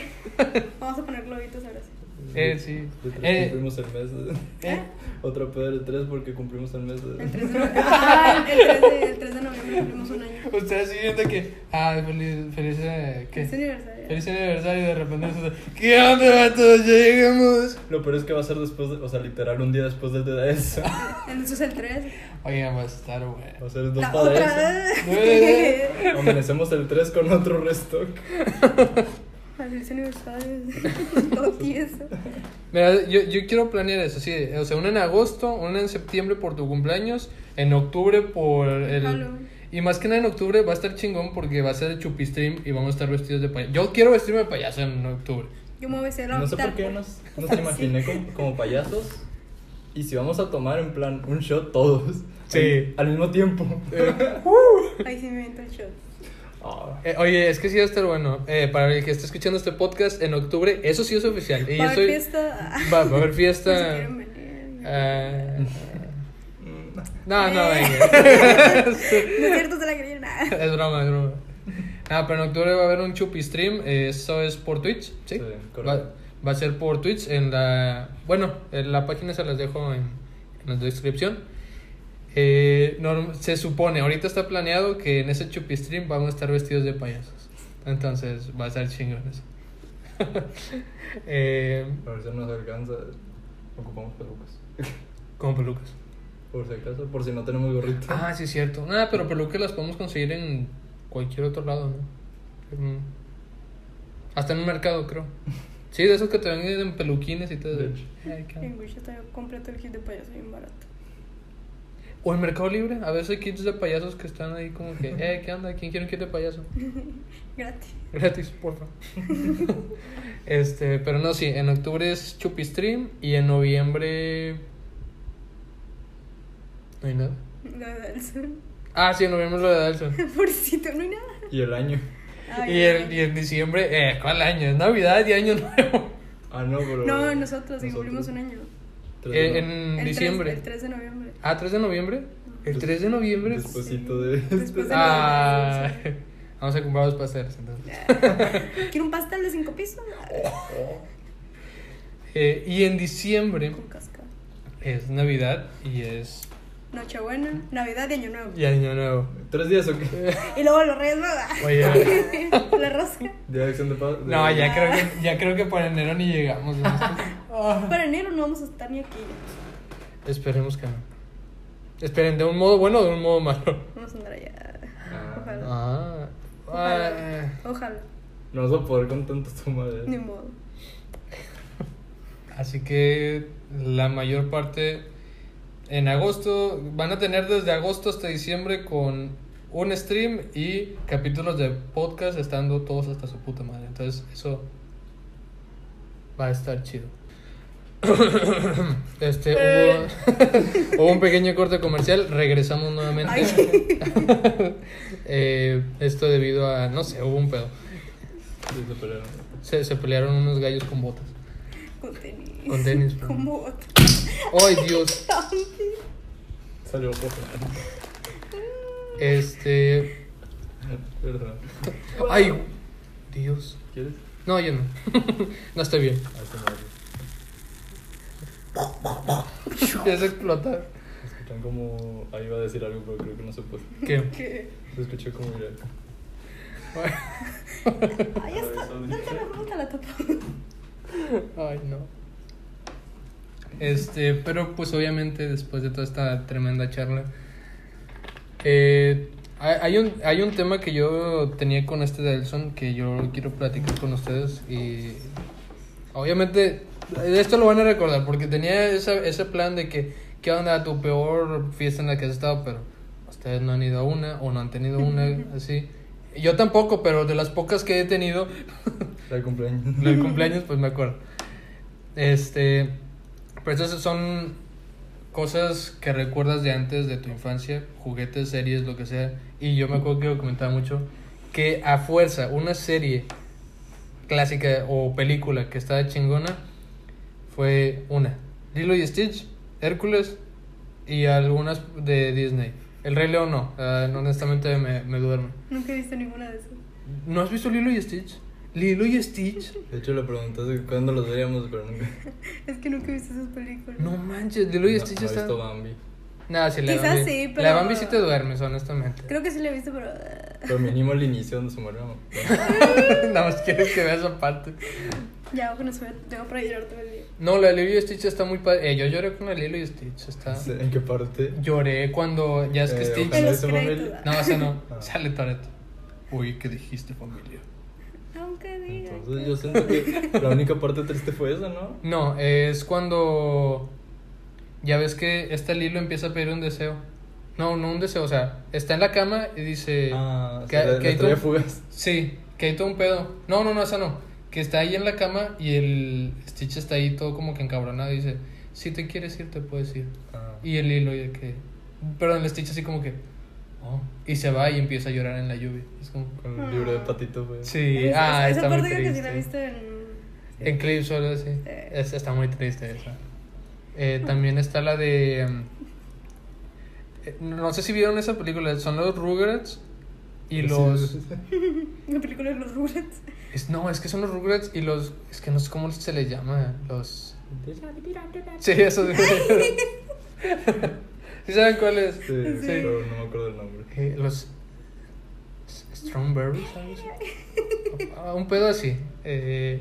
Vamos a poner globitos ahora sí. Eh, sí. El 3 Eh, cumplimos el mes. eh. Otra peda del 3 porque cumplimos el mes. El 3 de noviembre. Ah, el 3 de, el 3 de noviembre cumplimos un año. Ustedes siguen de que... Ah, feliz... Feliz... eh, ¿Qué? Feliz aniversario. Feliz aniversario y de repente nosotros, ¿Qué onda, vatos? Ya llegamos. Lo peor es que va a ser después, de, o sea, literal un día después del de eso. Entonces el 3. Oye, va a estar bueno. Va a ser dos La para eso. Amanecemos el 3 con otro restock. Feliz aniversario. Todo tieso. Mira, yo, yo quiero planear eso, sí. O sea, una en agosto, una en septiembre por tu cumpleaños, en octubre por el... Halloween. Y más que nada en octubre va a estar chingón porque va a ser el chupistream y vamos a estar vestidos de payaso. Yo quiero vestirme de payaso en octubre. Yo me voy a vestir la No sé por qué nos, nos imaginé como, como payasos. Y si vamos a tomar en plan un shot todos. Sí. Al, al mismo tiempo. Ahí sí me invento el shot. Ah, Eh, oye, es que sí va a estar bueno. Eh, para el que esté escuchando este podcast en octubre, eso sí es oficial. Y Va a haber fiesta. Va, va a haber fiesta. Ah, mm, no, no, Eh. venga. No es cierto, se la nada. es broma, es broma. Ah, pero en octubre va a haber un chupi stream. eh, Eso es por Twitch, ¿sí? Sí, va, correcto. va a ser por Twitch. En la. Bueno, en la página se las dejo en, en la descripción. Eh, norm- se supone, ahorita está planeado que en ese chupi stream vamos a estar vestidos de payasos. Entonces va a estar chingón eso. eh, A ver si nos alcanza. Ocupamos pelucas. como pelucas. Por si acaso, por si no tenemos gorrito. Ah, sí, es cierto. Nada, pero pelucas las podemos conseguir en cualquier otro lado, ¿no? Hasta en un mercado, creo. Sí, de esos que te venden en peluquines y todo. De hecho. En Wish está completo el kit de payaso bien barato. O en Mercado Libre, a veces hay kits de payasos que están ahí como que, eh, ¿qué onda? ¿Quién quiere un kit de payaso? Gratis. Gratis, porfa. este, pero no, sí, en octubre es Chupi Stream y en noviembre. No hay nada. La de Dalson. Ah, sí, en noviembre es lo de Dalson. Pobrecito, no hay nada. Y el año. Ay, Y, el, y en diciembre, eh, ¿cuál año? Es Navidad y Año Nuevo. Ah, no, pero. No, nosotros, sí cumplimos un año. Eh, de en El 3, diciembre. el 3 de noviembre. Ah, 3 de noviembre. El 3 de noviembre. Despuésito de. Después de Ah, Navidad, vamos a comprar los pasteles entonces. ¿Quiero un pastel de 5 pisos? Eh, y en diciembre Con cascada. es Navidad y es. Nochebuena, Navidad y Año Nuevo. Y Año Nuevo. ¿Tres días o qué? Y luego los Reyes Magos. Oye. La rosca. De acción de paz. No, ya creo que, ya creo que para enero ni llegamos. ¿no? Ah, Para enero no vamos a estar ni aquí. esperemos que no. Esperen, ¿de un modo bueno o de un modo malo? Vamos a andar allá. Ah. Ojalá. Ah. Ojalá. ah. Ojalá. No vas a poder con tanto tu madre. Ni modo. Así que la mayor parte en agosto van a tener desde agosto hasta diciembre con un stream y capítulos de podcast estando todos hasta su puta madre. Entonces eso va a estar chido. Este hubo, hubo un pequeño corte comercial, regresamos nuevamente. Eh, esto debido a, no sé, hubo un pedo. Se pelearon. Se, se pelearon unos gallos con botas. Con tenis. Con tenis, Con bot. ¡Ay, Dios! Salió poco. Este. Perdón. ¡Ay! Dios. ¿Quieres? No, yo no. no estoy bien. Ah, se me Ya se explota. Escuchan como. Ahí iba a decir algo, pero creo que no se puede. ¿Qué? ¿Qué? Se escuchó como. Mira. Ya está. No te la tapa. Ay, no. Este, pero pues obviamente después de toda esta tremenda charla, eh, hay, hay un, hay un tema que yo tenía con este Delson que yo quiero platicar con ustedes y obviamente esto lo van a recordar porque tenía esa, ese plan de que, ¿qué onda tu peor fiesta en la que has estado? Pero ustedes no han ido a una o no han tenido una así. Yo tampoco, pero de las pocas que he tenido, el cumpleaños. del cumpleaños, pues me acuerdo. Este, pero esas son cosas que recuerdas de antes, de tu infancia, juguetes, series, lo que sea. Y yo me acuerdo que lo comentaba mucho, que a fuerza, una serie clásica o película que estaba chingona, fue una. Lilo y Stitch, Hércules y algunas de Disney. El Rey León no, ah, honestamente me, me duerme. Nunca he visto ninguna de esas. ¿No has visto Lilo y Stitch? Lilo y Stitch. De hecho, le preguntaste cuándo los veríamos, pero nunca. Es que nunca he visto esas películas. No manches, Lilo y No, Stitch no he está. visto Bambi. Nada, sí, la Quizás Bambi. sí, La pero- de Bambi sí te duermes, honestamente. Creo que sí la he visto, pero. Pero mínimo el inicio donde se muere mamá. Nada más quieres que veas esa parte. Ya, con eso tengo para llorar todo el día. No, la de Lilo y Stitch está muy padre. Eh, yo lloré con la Lilo y Stitch. Está... ¿En qué parte? Lloré cuando ya es que Eh, Stitch. ojalá En los familia- No, ese no. Ah. Sale Toretto. Uy, ¿qué dijiste, familia? Aunque diga. Entonces yo siento que la única parte triste fue esa, ¿no? No, es cuando. Ya ves que esta Lilo empieza a pedir un deseo. No, no un deseo, o sea, está en la cama y dice. Ah, que, sí, la, que hay todo- fugaz. Sí, que hay todo un pedo. No, no, no, esa no. Que está ahí en la cama y el Stitch está ahí todo como que encabronado y dice, si te quieres ir, te puedes ir. Ah. Y el hilo y de que... Pero el Stitch así como que... "Oh", y se va y empieza a llorar en la lluvia. Es como... Con el libro de patito, güey. Sí, Esa- ah, esa está muy creo que sí la he triste. visto en. En clips solo. Sí. Es- está muy triste esa. Eh, también está la de... eh, no sé si vieron esa película, son los Rugrats y Sí, los... La película de los Rugrats. Es- no, es que son los Rugrats y los. Es que no sé cómo se les llama. Los. Sí, esos. ¿Sí saben cuáles? Sí, Sí. pero no me acuerdo el nombre. Eh, los. Strawberries, ¿sabes? Ah, Un pedo así. Eh,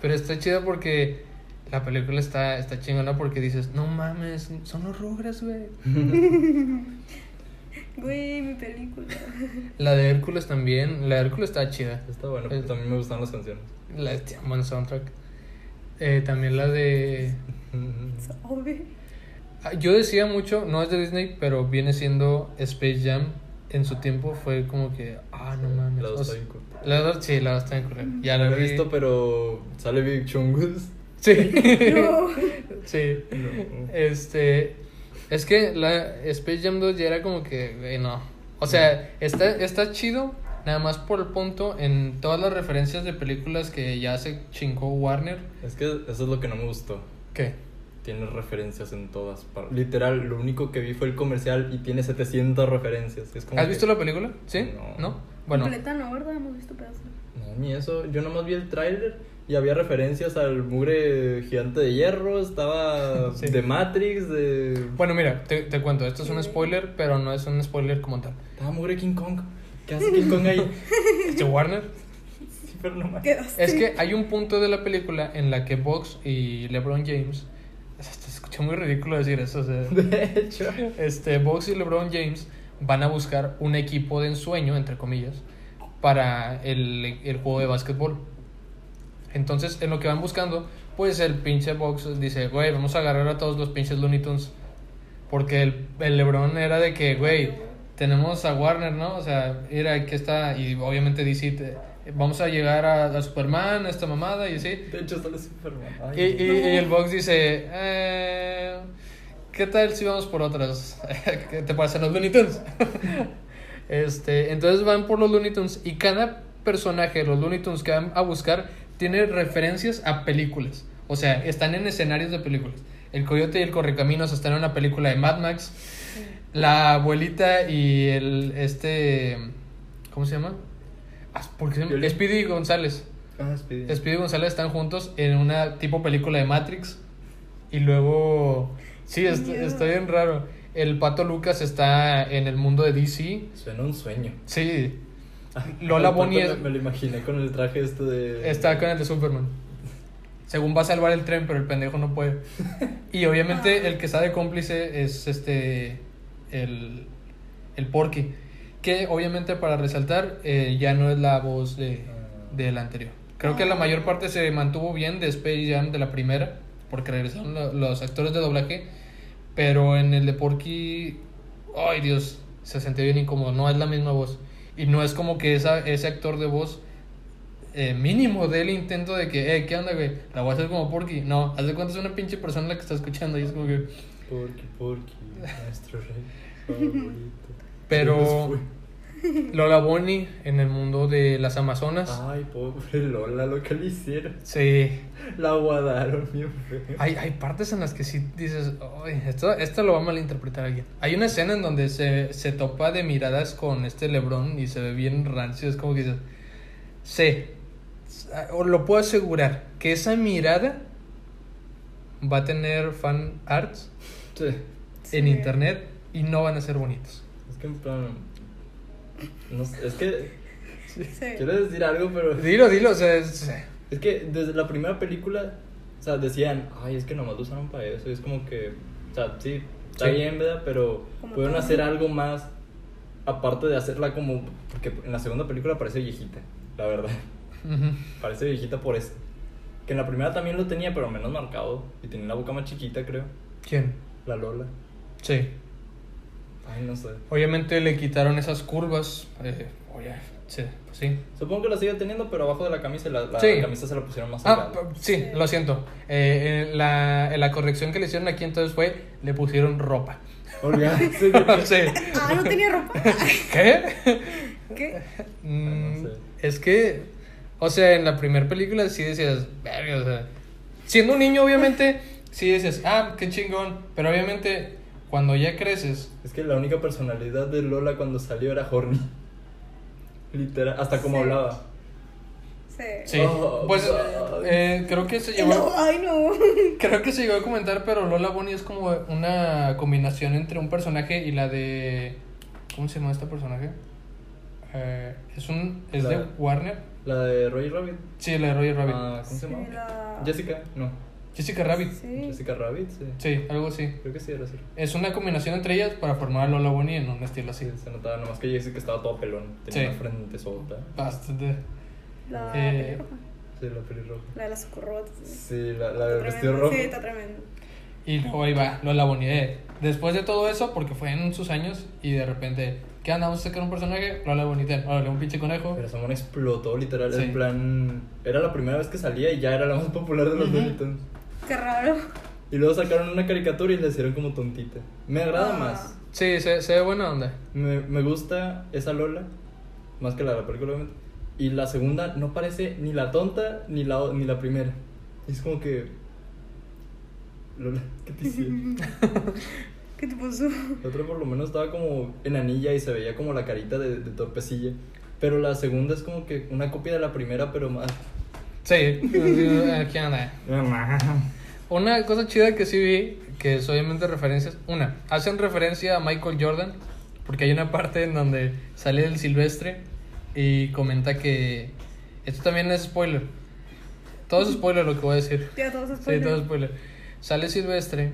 pero está chido porque la película está, está chingona porque dices, no mames, son los Rugrats, güey. Güey, mi película. La de Hércules también. La de Hércules está chida. Está bueno, pero Eh, también me gustan las canciones. La de buen soundtrack. Eh, también la de. Ah, Yo decía mucho, no es de Disney, pero viene siendo Space Jam. En su tiempo fue como que, ah, no mames. La dos está bien cool. la dos, sí, la dos está bien correcta. Ya La he visto, pero sale Big Chungus. Sí. No. sí. No. Este. Es que la Space Jam 2 ya era como que, güey, no. O sea, está, está chido, nada más por el punto en todas las referencias de películas que ya se chingó Warner. Es que eso es lo que no me gustó. ¿Qué? Tiene referencias en todas partes. Literal, lo único que vi fue el comercial y tiene 700 referencias. Es como ¿Has que- visto la película? ¿Sí? No. Bueno. Completa no, ¿verdad? Hemos visto pedazos. No, ni eso. Yo nomás vi el tráiler y había referencias al mugre gigante de hierro. Estaba Sí. de Matrix, de... Bueno, mira, te, te cuento, esto es un spoiler, pero no es un spoiler como tal. Estaba mugre King Kong. ¿Qué hace King Kong ahí? Este Warner. Sí, pero no más. Quedaste. Es que hay un punto de la película en la que Box y LeBron James. Se escucha muy ridículo decir eso. O sea, De hecho. este, Box y LeBron James van a buscar un equipo de ensueño, entre comillas, para el, el juego de básquetbol. Entonces, en lo que van buscando, pues el pinche Box dice, güey, vamos a agarrar a todos los pinches Looney Tunes. Porque el, el LeBron era de que, güey, tenemos a Warner, ¿no? O sea, mira, aquí está, y obviamente DC, te- vamos a llegar a, a Superman, esta mamada y así. De hecho, sale Superman. Y, Ay, y- y el Box dice, eh, ¿qué tal si vamos por otras? ¿Qué te parecen los Looney Tunes? este, entonces van por los Looney Tunes y cada personaje los Looney Tunes que van a buscar tiene referencias a películas. O sea, están en escenarios de películas. El coyote y el correcaminos están en una película de Mad Max. La abuelita y el este ¿cómo se llama? Ah, ¿Por qué se llama? Speedy González. Ah, Speedy. Speedy y González están juntos en una tipo película de Matrix. Y luego. Sí, est- está bien raro. El pato Lucas está en el mundo de DC. Suena un sueño. Sí, Lola Bonnie es- Me, lo imaginé con el traje este de. está con el de Superman. Según va a salvar el tren, pero el pendejo no puede. Y obviamente el que está de cómplice es este. El. El Porky. Que obviamente para resaltar, eh, ya no es la voz de, de la anterior. Creo que la mayor parte se mantuvo bien de Space Jam de la primera, porque regresaron lo- los actores de doblaje. Pero en el de Porky, ay Dios, se sentía bien incómodo. No es la misma voz. Y no es como que esa, ese actor de voz eh, mínimo del intento de que, eh, ¿qué onda, güey? La voy a hacer como Porky. No, haz de cuenta es una pinche persona la que está escuchando y es como que. Porky, Porky, nuestro rey favorito. Pero-. Lola Bonnie en el mundo de las Amazonas. Ay, pobre Lola, lo que le hicieron. Sí. La aguadaron bien. Hay, hay partes en las que sí dices, "Ay, esto, esto lo va a malinterpretar alguien. Hay una escena en donde se, se topa de miradas con este Lebron y se ve bien rancio. Es como que dices, sé, o lo puedo asegurar, que esa mirada va a tener fan arts Sí. en Sí. internet y no van a ser bonitos. Es que en plan. No es que. Sí. Quiero decir algo, pero. Dilo, dilo, o sea, es- Es que desde la primera película, o sea, decían, ay, es que nomás lo usaron para eso. Y es como que, o sea, sí, está Sí. bien, ¿verdad? Pero todo. hacer algo más, aparte de hacerla como. Porque en la segunda película parece viejita, la verdad. Parece viejita por eso. Que en la primera también lo tenía, pero menos marcado. Y tenía la boca más chiquita, creo. ¿Quién? La Lola. Sí. Ay, no sé. Obviamente le quitaron esas curvas. eh, oye, sí, pues sí. Supongo que la sigue teniendo, pero abajo de la camisa, la, la Sí. camisa se la pusieron más Ah, p- sí, lo siento. Eh, la, la corrección que le hicieron aquí entonces fue, le pusieron ropa. Sí, sí. Ah, no tenía ropa. ¿Qué? ¿Qué? Mm, no sé. Es que, o sea, en la primera película sí decías, o sea, siendo un niño obviamente sí decías, ah, qué chingón, pero obviamente cuando ya creces, Es que la única personalidad de Lola cuando salió era horny. Literal, hasta como Sí. hablaba. Sí. sí, Oh, pues eh, creo que se No, llevó, ay, no. creo que se llegó a comentar, pero Lola Bonnie es como una combinación entre un personaje y la de, ¿cómo se llama este personaje? Eh, es un, es de Warner, La de Roger Rabbit. sí, la de Roger Rabbit, Ah, ¿Cómo se llama? la- Jessica, no. Jessica Rabbit, Sí. Jessica Rabbit, sí. sí, algo así. Creo que sí era así. Es una combinación entre ellas para formar a Lola Bonnie en un estilo así. Sí, se notaba, nomás que Jessica estaba todo pelón. Tenía Sí. una frente sota. Bastante. La Eh, pelirroja. Sí, la pelirroja. La de las socorrobotas. Sí, la, la del vestido rojo. Sí, está tremendo. Y luego ahí va Lola Bonnie. eh, Después de todo eso, porque fue en sus años, y de repente, ¿qué onda? Vamos a sacar un personaje, Lola Bonnie. ten, Órale, un pinche conejo. Pero Samón explotó literal. Sí. En plan. Era la primera vez que salía y ya era la más popular de los Tunes. Qué raro. Y luego sacaron una caricatura y la hicieron como tontita. Me agrada Ah. más. Sí, se, se ve buena onda. Me, me gusta esa Lola, más que la de la película, obviamente. Y la segunda no parece ni la tonta ni la, ni la primera. Es como que. Lola, ¿qué te hicieron? ¿Qué te pasó? La otra por lo menos estaba como en anilla y se veía como la carita de, de torpecilla. Pero la segunda es como que una copia de la primera, pero más. Sí, ¿qué onda? Una cosa chida que sí vi, que es obviamente referencias. Una, hacen referencia a Michael Jordan, porque hay una parte en donde sale el silvestre y comenta que. Esto también es spoiler. Todo es spoiler lo que voy a decir. Ya todos Sí, todo es spoiler. Sale Silvestre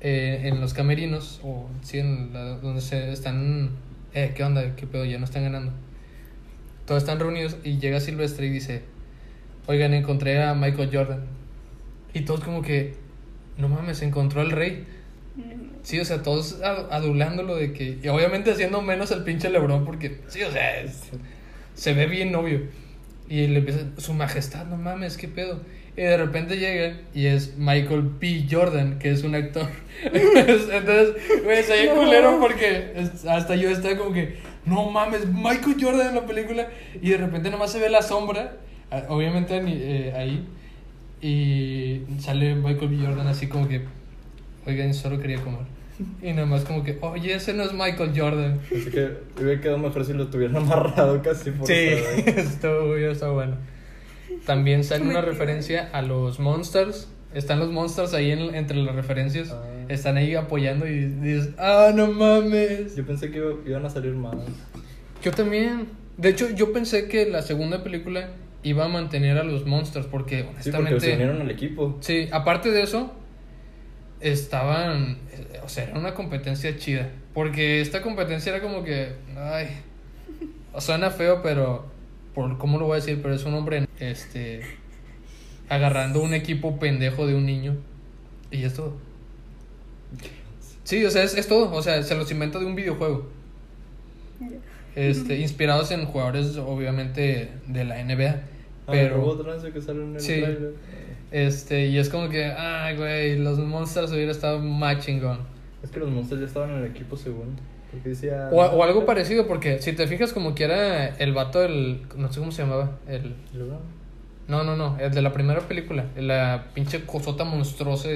eh, en los camerinos, o sí, en la- donde se están. Eh, ¿qué onda? ¿Qué pedo? Ya no están ganando. Todos están reunidos y llega Silvestre y dice: Oigan, encontré a Michael Jordan. Y todos, como que, no mames, encontró al rey. Sí, o sea, todos ad- adulándolo de que. Y obviamente haciendo menos al pinche Lebron, porque, sí, o sea, es- se ve bien obvio. Y le empieza, su majestad, no mames, qué pedo. Y de repente llega y es Michael P. Jordan, que es un actor. Entonces, güey, se oye No. culero porque hasta yo estaba como que, no mames, Michael Jordan en la película. Y de repente nomás se ve la sombra, obviamente eh, ahí. Y sale Michael B. Jordan así como que, oigan, solo quería comer. Y nomás como que, oye, ese no es Michael Jordan. Así que hubiera quedado mejor si lo tuvieran amarrado casi por Sí, estuvo, estuvo bueno. También sale una referencia a los Monsters. Están los Monsters ahí en- entre las referencias. Ah. Están ahí apoyando y dices, ah, no mames. Yo pensé que iba- iban a salir más. Yo también. De hecho, yo pensé que la segunda película iba a mantener a los Monsters porque Sí, porque honestamente... se unieron al equipo. Sí, aparte de eso, estaban. eh, O sea, era una competencia chida. Porque esta competencia era como que. Ay. Suena feo, pero. Por, ¿Cómo lo voy a decir? Pero es un hombre. Este. Agarrando un equipo pendejo de un niño. Y es todo. Sí, o sea, es, es todo. O sea, se los inventa de un videojuego. Este, inspirados en jugadores, obviamente, de la NBA. Ah, el Pero. robot trance que sale en el Sí. trailer. Este, y es como que, ay, güey, los Monsters hubiera estado más chingón. Es que los monstruos ya estaban en el equipo segundo. Porque decía. O, o algo parecido, porque si te fijas, como que era el vato del. No sé cómo se llamaba. El. No, no, no, el de la primera película. La pinche cosota monstruosa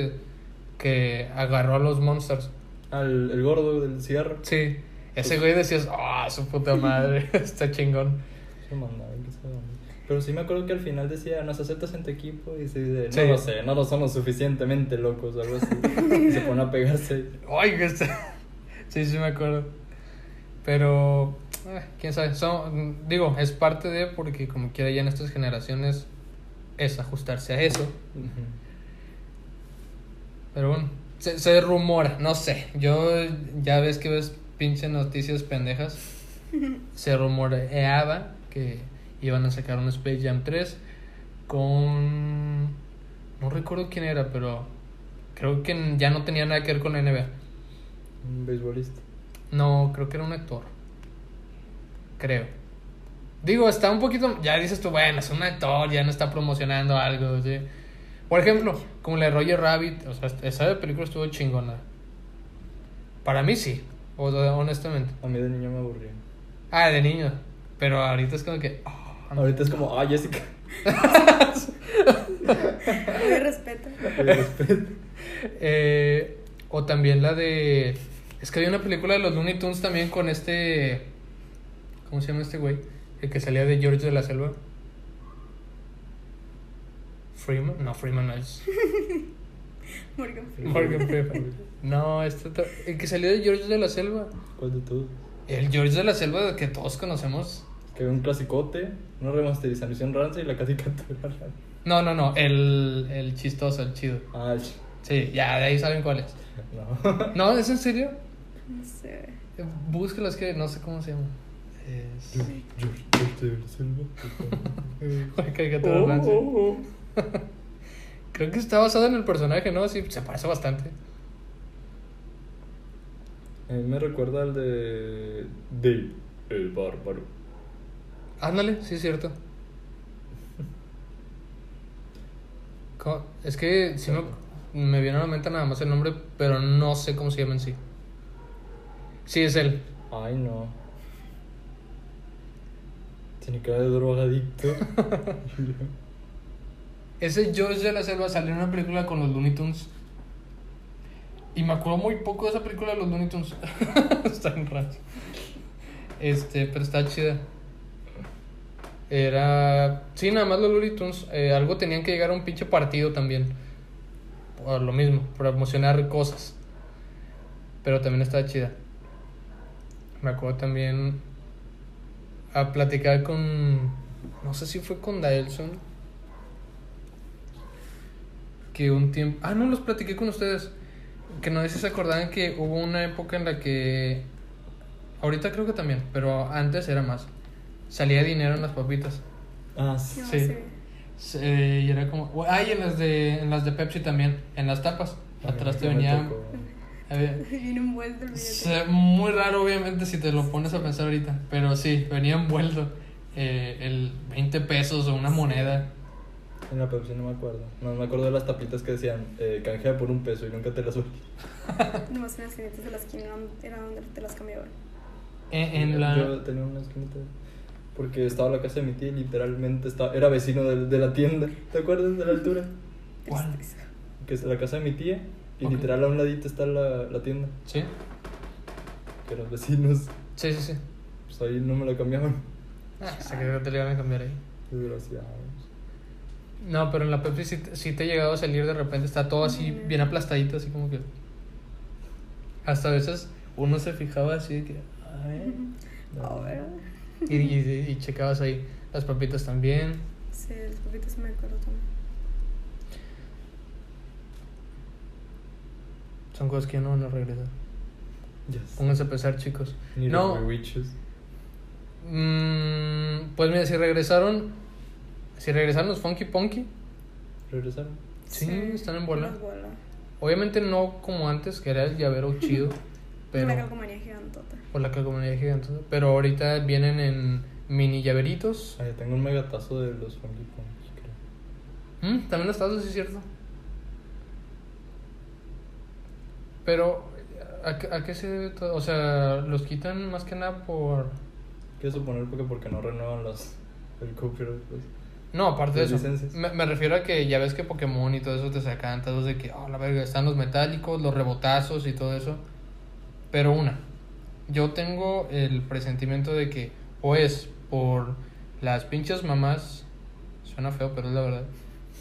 que agarró a los Monsters. Ah, el, el gordo del cigarro. Sí, ese güey decías, ah, su puta madre, está chingón. Se mandaba, se mandaba. Pero sí me acuerdo que al final decía, nos aceptas en tu equipo. Y se dice, no Sí. lo sé, no lo somos suficientemente locos o algo así. y se pone a pegarse. Ay, que está. Sí, sí, me acuerdo. Pero, eh, quién sabe. Son, digo, es parte de, porque como quiera ya en estas generaciones es ajustarse a eso. Pero bueno, se, se rumora, no sé. Yo ya ves que ves pinche noticias pendejas. Se rumoreaba que iban a sacar un Space Jam 3 con. No recuerdo quién era, pero creo que ya no tenía nada que ver con la NBA. Un beisbolista. No, creo que era un actor. Creo. Digo, está un poquito. Ya dices tú, bueno, es un actor, ya no está promocionando algo. ¿sí? Por ejemplo, como la de Roger Rabbit, o sea, esa película estuvo chingona. Para mí sí, honestamente. A mí de niño me aburría. Ah, de niño. Pero ahorita es como que. ah, Ahorita es como, ah, Jessica. Muy respeto. respeto. Eh, o también la de. Es que había una película de los Looney Tunes también con este. ¿Cómo se llama este güey? El que salía de George de la Selva. Freeman. No, Freeman no es. Morgan. Morgan Freeman. No, este. El que salió de George de la Selva. ¿Cuál de todos? El George de la Selva que todos conocemos. Que un clasicote, una remasterización ranza y la caricatura ranza. No, no, no. El, el chistoso, el chido. Ah, ch- Sí, ya de ahí saben cuál es. no. No, ¿es en serio? No sé. Búscalas que no sé cómo se llama. Es. George, George, George de la caricatura Oh, rancio. oh, oh. Creo que está basado en el personaje, ¿no? Sí, se parece bastante. A mí me recuerda al de Dave, el bárbaro. Ándale, sí es cierto. Es que sí me, me viene a la mente nada más el nombre, pero no sé cómo se llama en sí. Sí, es él. Ay, no. Tiene cara de drogadicto. Ese George de la Selva salió en una película con los Looney Tunes. Y me acuerdo muy poco de esa película de los Looney Tunes. está en rancho. Este, pero está chida. Era. Sí, nada más los Looney Tunes. eh, algo tenían que llegar a un pinche partido también. Por lo mismo, promocionar cosas. Pero también está chida. Me acuerdo también. A platicar con. No sé si fue con Daelson que un tiempo... Ah, no, los platiqué con ustedes. Que no sé si se acordaban que hubo una época en la que... Ahorita creo que también, pero antes era más. Salía dinero en las papitas. Ah, sí. No Sí. sé. Se- y era como... Ah, y en las de, en las de Pepsi también. En las tapas. Atrás te Me venía... tocó. había- Viene envuelto el muy raro, obviamente, si te lo pones a pensar ahorita. Pero sí, venía envuelto eh, el 20 pesos o una moneda. En la Pepsi no me acuerdo. No me acuerdo de las tapitas que decían eh, canjea por un peso y nunca te las subí. Nomás en las tienditas de la esquina era donde te las cambiaban. En, en la... Yo tenía una esquinita. Porque estaba la casa de mi tía y literalmente estaba, era vecino de, de la tienda. ¿Te acuerdas de la altura? ¿Cuál? Que es la casa de mi tía y literal a un ladito está la, la tienda. Sí, Que eran vecinos. sí, sí. sí. Pues ahí no me la cambiaban. Ah, se creo que te le iban a cambiar ahí. Desgraciados. No, pero en la Pepsi sí, te- sí te ha llegado a salir de repente, está todo así bien aplastadito, así como que... Hasta a veces uno se fijaba así de que... a ver, A ver. Y, y, y checabas ahí las papitas también. Sí, los papitos me acuerdo también. Son cosas que ya no van a regresar. Yes. Pónganse a pensar, chicos. Ni no, mm, pues mira, si regresaron... Si regresaron los Funky Punky, Regresaron. Sí, están en bola. las obviamente no como antes, que era el llavero chido. Pero... Calcomanía gigantota. Por la calcomanía gigante. Pero ahorita vienen en mini llaveritos. Ay, tengo un megatazo de los Funky Punks, creo. Mm, También los tazos, sí es cierto. Pero, ¿a, qué- a qué se debe todo? O sea, los quitan más que nada por... Quiero suponer porque, porque no renuevan las, el copyright, pues. No, aparte de eso. Me, me refiero a que ya ves que Pokémon y todo eso te sacan de que, oh, la verga, están los metálicos, los rebotazos y todo eso. Pero una, yo tengo el presentimiento de que o es por las pinches mamás, suena feo, pero es la verdad,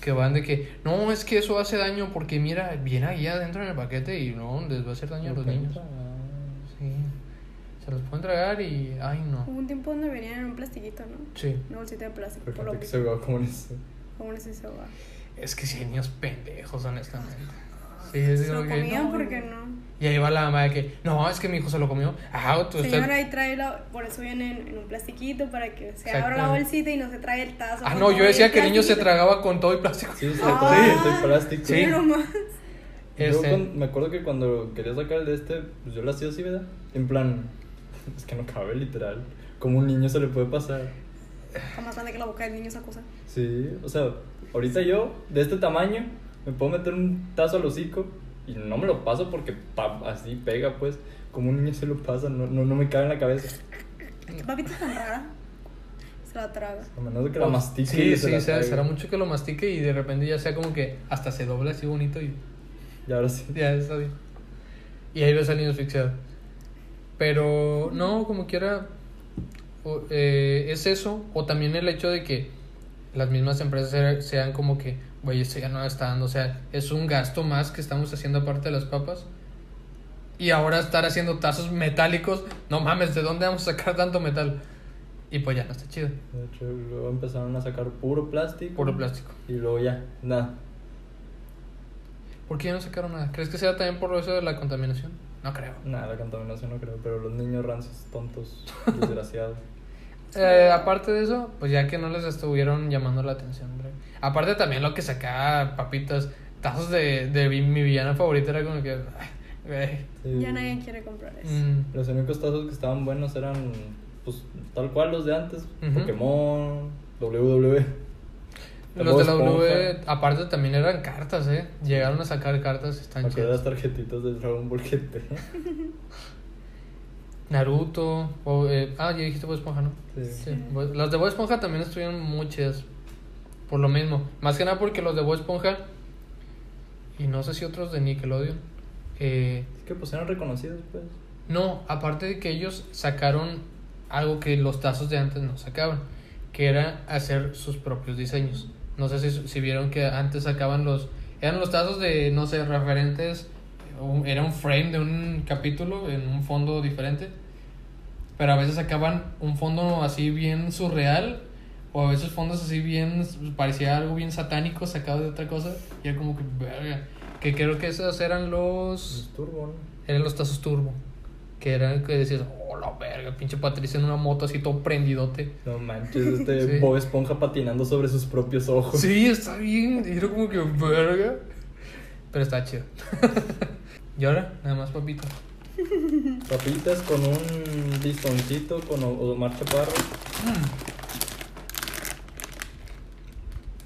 que van de que, no, es que eso hace daño porque mira, viene ahí adentro en el paquete y no, les va a hacer daño a los niños. Sí, se los pueden tragar y, ay, no. Hubo un tiempo donde venían en un plastiquito, ¿no? Sí, Una bolsita de plástico. Por lo que se vea como en eso. Como les hizo va. es que sí hay niños pendejos, honestamente. Sí, Se lo que, comían no, porque no. Y ahí va la mamá de que, no, es que mi hijo se lo comió. Ah, tú estás... Señora, ahí trae la, por eso viene en, un plastiquito para que se abra la bolsita y no se trae el tazo. Ah, con no, yo decía el que el niño se tragaba con todo y plástico. Sí, sí, Ah. todo de plástico. Sí. Pero más. Yo Este- cuando- me acuerdo que cuando quería sacar el de este, pues yo lo hacía así, ¿verdad? En plan, es que no cabe literal. Como un niño se le puede pasar. Está más grande que la boca del niño esa cosa. Sí, o sea, ahorita yo, de este tamaño, me puedo meter un tazo al hocico y no me lo paso porque así pega, pues. Como un niño se lo pasa, no, no, no me cabe en la cabeza. ¿Qué papita tan rara? Se la traga. A menos de que la mastique. Sí, y se sí, la será, será mucho que lo mastique y de repente ya sea como que hasta se dobla así bonito y Y ahora sí. ya está bien. Y ahí ves al niño asfixiado. Pero no, como quiera, o- eh, es eso. O también el hecho de que las mismas empresas se- sean como que, güey, esto ya no está dando. O sea, es un gasto más que estamos haciendo aparte de las papas. Y ahora estar haciendo tazos metálicos, no mames, ¿de dónde vamos a sacar tanto metal? Y pues ya no está chido. De hecho, luego empezaron a sacar puro plástico. Puro plástico. Y luego ya, nada. ¿Por qué ya no sacaron nada? ¿Crees que sea también por eso de la contaminación? No creo. Nada, la contaminación no creo, pero los niños rancios, tontos, desgraciados. Eh, aparte de eso, pues ya que no les estuvieron llamando la atención. Aparte también lo que sacaba papitas, tazos de, de mi villana favorita era como que... ay, güey. Sí. Ya nadie quiere comprar eso. Mm, Los únicos tazos que estaban buenos eran, pues, tal cual los de antes. Ujú. Pokémon, WWE. Los de la W, Esponja. aparte también eran cartas, ¿eh? Llegaron a sacar cartas, están de las chidas. tarjetitas de Dragon Ball GT. Naruto, o, eh, ah, ya dijiste Bob Esponja, ¿no? Sí. Sí, Las de Bob Esponja también estuvieron muy chidas. Por lo mismo. Más que nada porque los de Bob Esponja, y no sé si otros de Nickelodeon, eh, Es que pues eran reconocidos, pues. No, aparte de que ellos sacaron algo que los tazos de antes no sacaban, que era hacer sus propios diseños. No sé si, si vieron que antes sacaban los... Eran los tazos de, no sé, referentes. Era un frame de un capítulo en un fondo diferente. Pero a veces sacaban un fondo así bien surreal. O a veces fondos así bien... Parecía algo bien satánico sacado de otra cosa. Y era como que... verga. Que creo que esos eran los... Turbo, ¿no? Eran los tazos turbo. Que eran que decías, oh la verga, pinche Patricia en una moto así todo prendidote. No manches, este Sí. Bob Esponja patinando sobre sus propios ojos. Sí, está bien. Y era como que verga. Pero está chido. y ahora, nada más papito. Papitas con un listoncito con o- Omar Chaparro.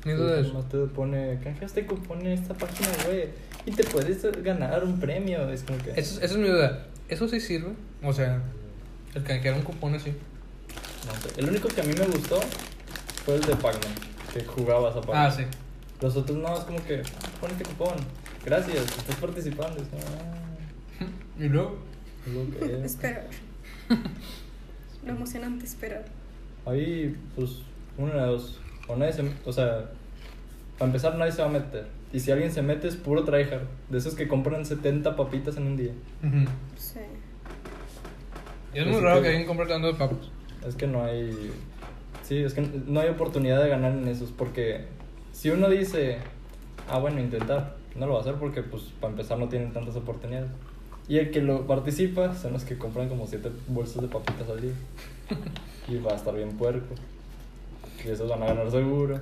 Eso. Nomás te pone, canjeaste cupón en esta página, güey. Y te puedes ganar un premio. Es como que. Esa es- esa es mi duda. ¿Eso sí sirve? O sea, El canjear un cupón así. No sé. El único que a mí me gustó fue el de Pac-Man, que jugabas a Pac-Man. Ah, sí. Los otros no, es como que, pon este cupón. Gracias, estás participando. Es como, ah, Y luego. que. Esperar. Lo emocionante esperar. Ahí, pues, una de dos. O nadie se. O sea, para empezar, nadie se va a meter. Y si alguien se mete, es puro tryhard. De esos que compran 70 papitas en un día. Sí. Y es muy raro que- que alguien compre tanto de papas. Es que no hay. Sí, es que no hay oportunidad de ganar en esos. Porque si uno dice, ah, bueno, intentar, no lo va a hacer porque, pues, para empezar, no tienen tantas oportunidades. Y el que lo participa son los que compran como 7 bolsas de papitas al día. y va a estar bien puerco. Y esos van a ganar seguro.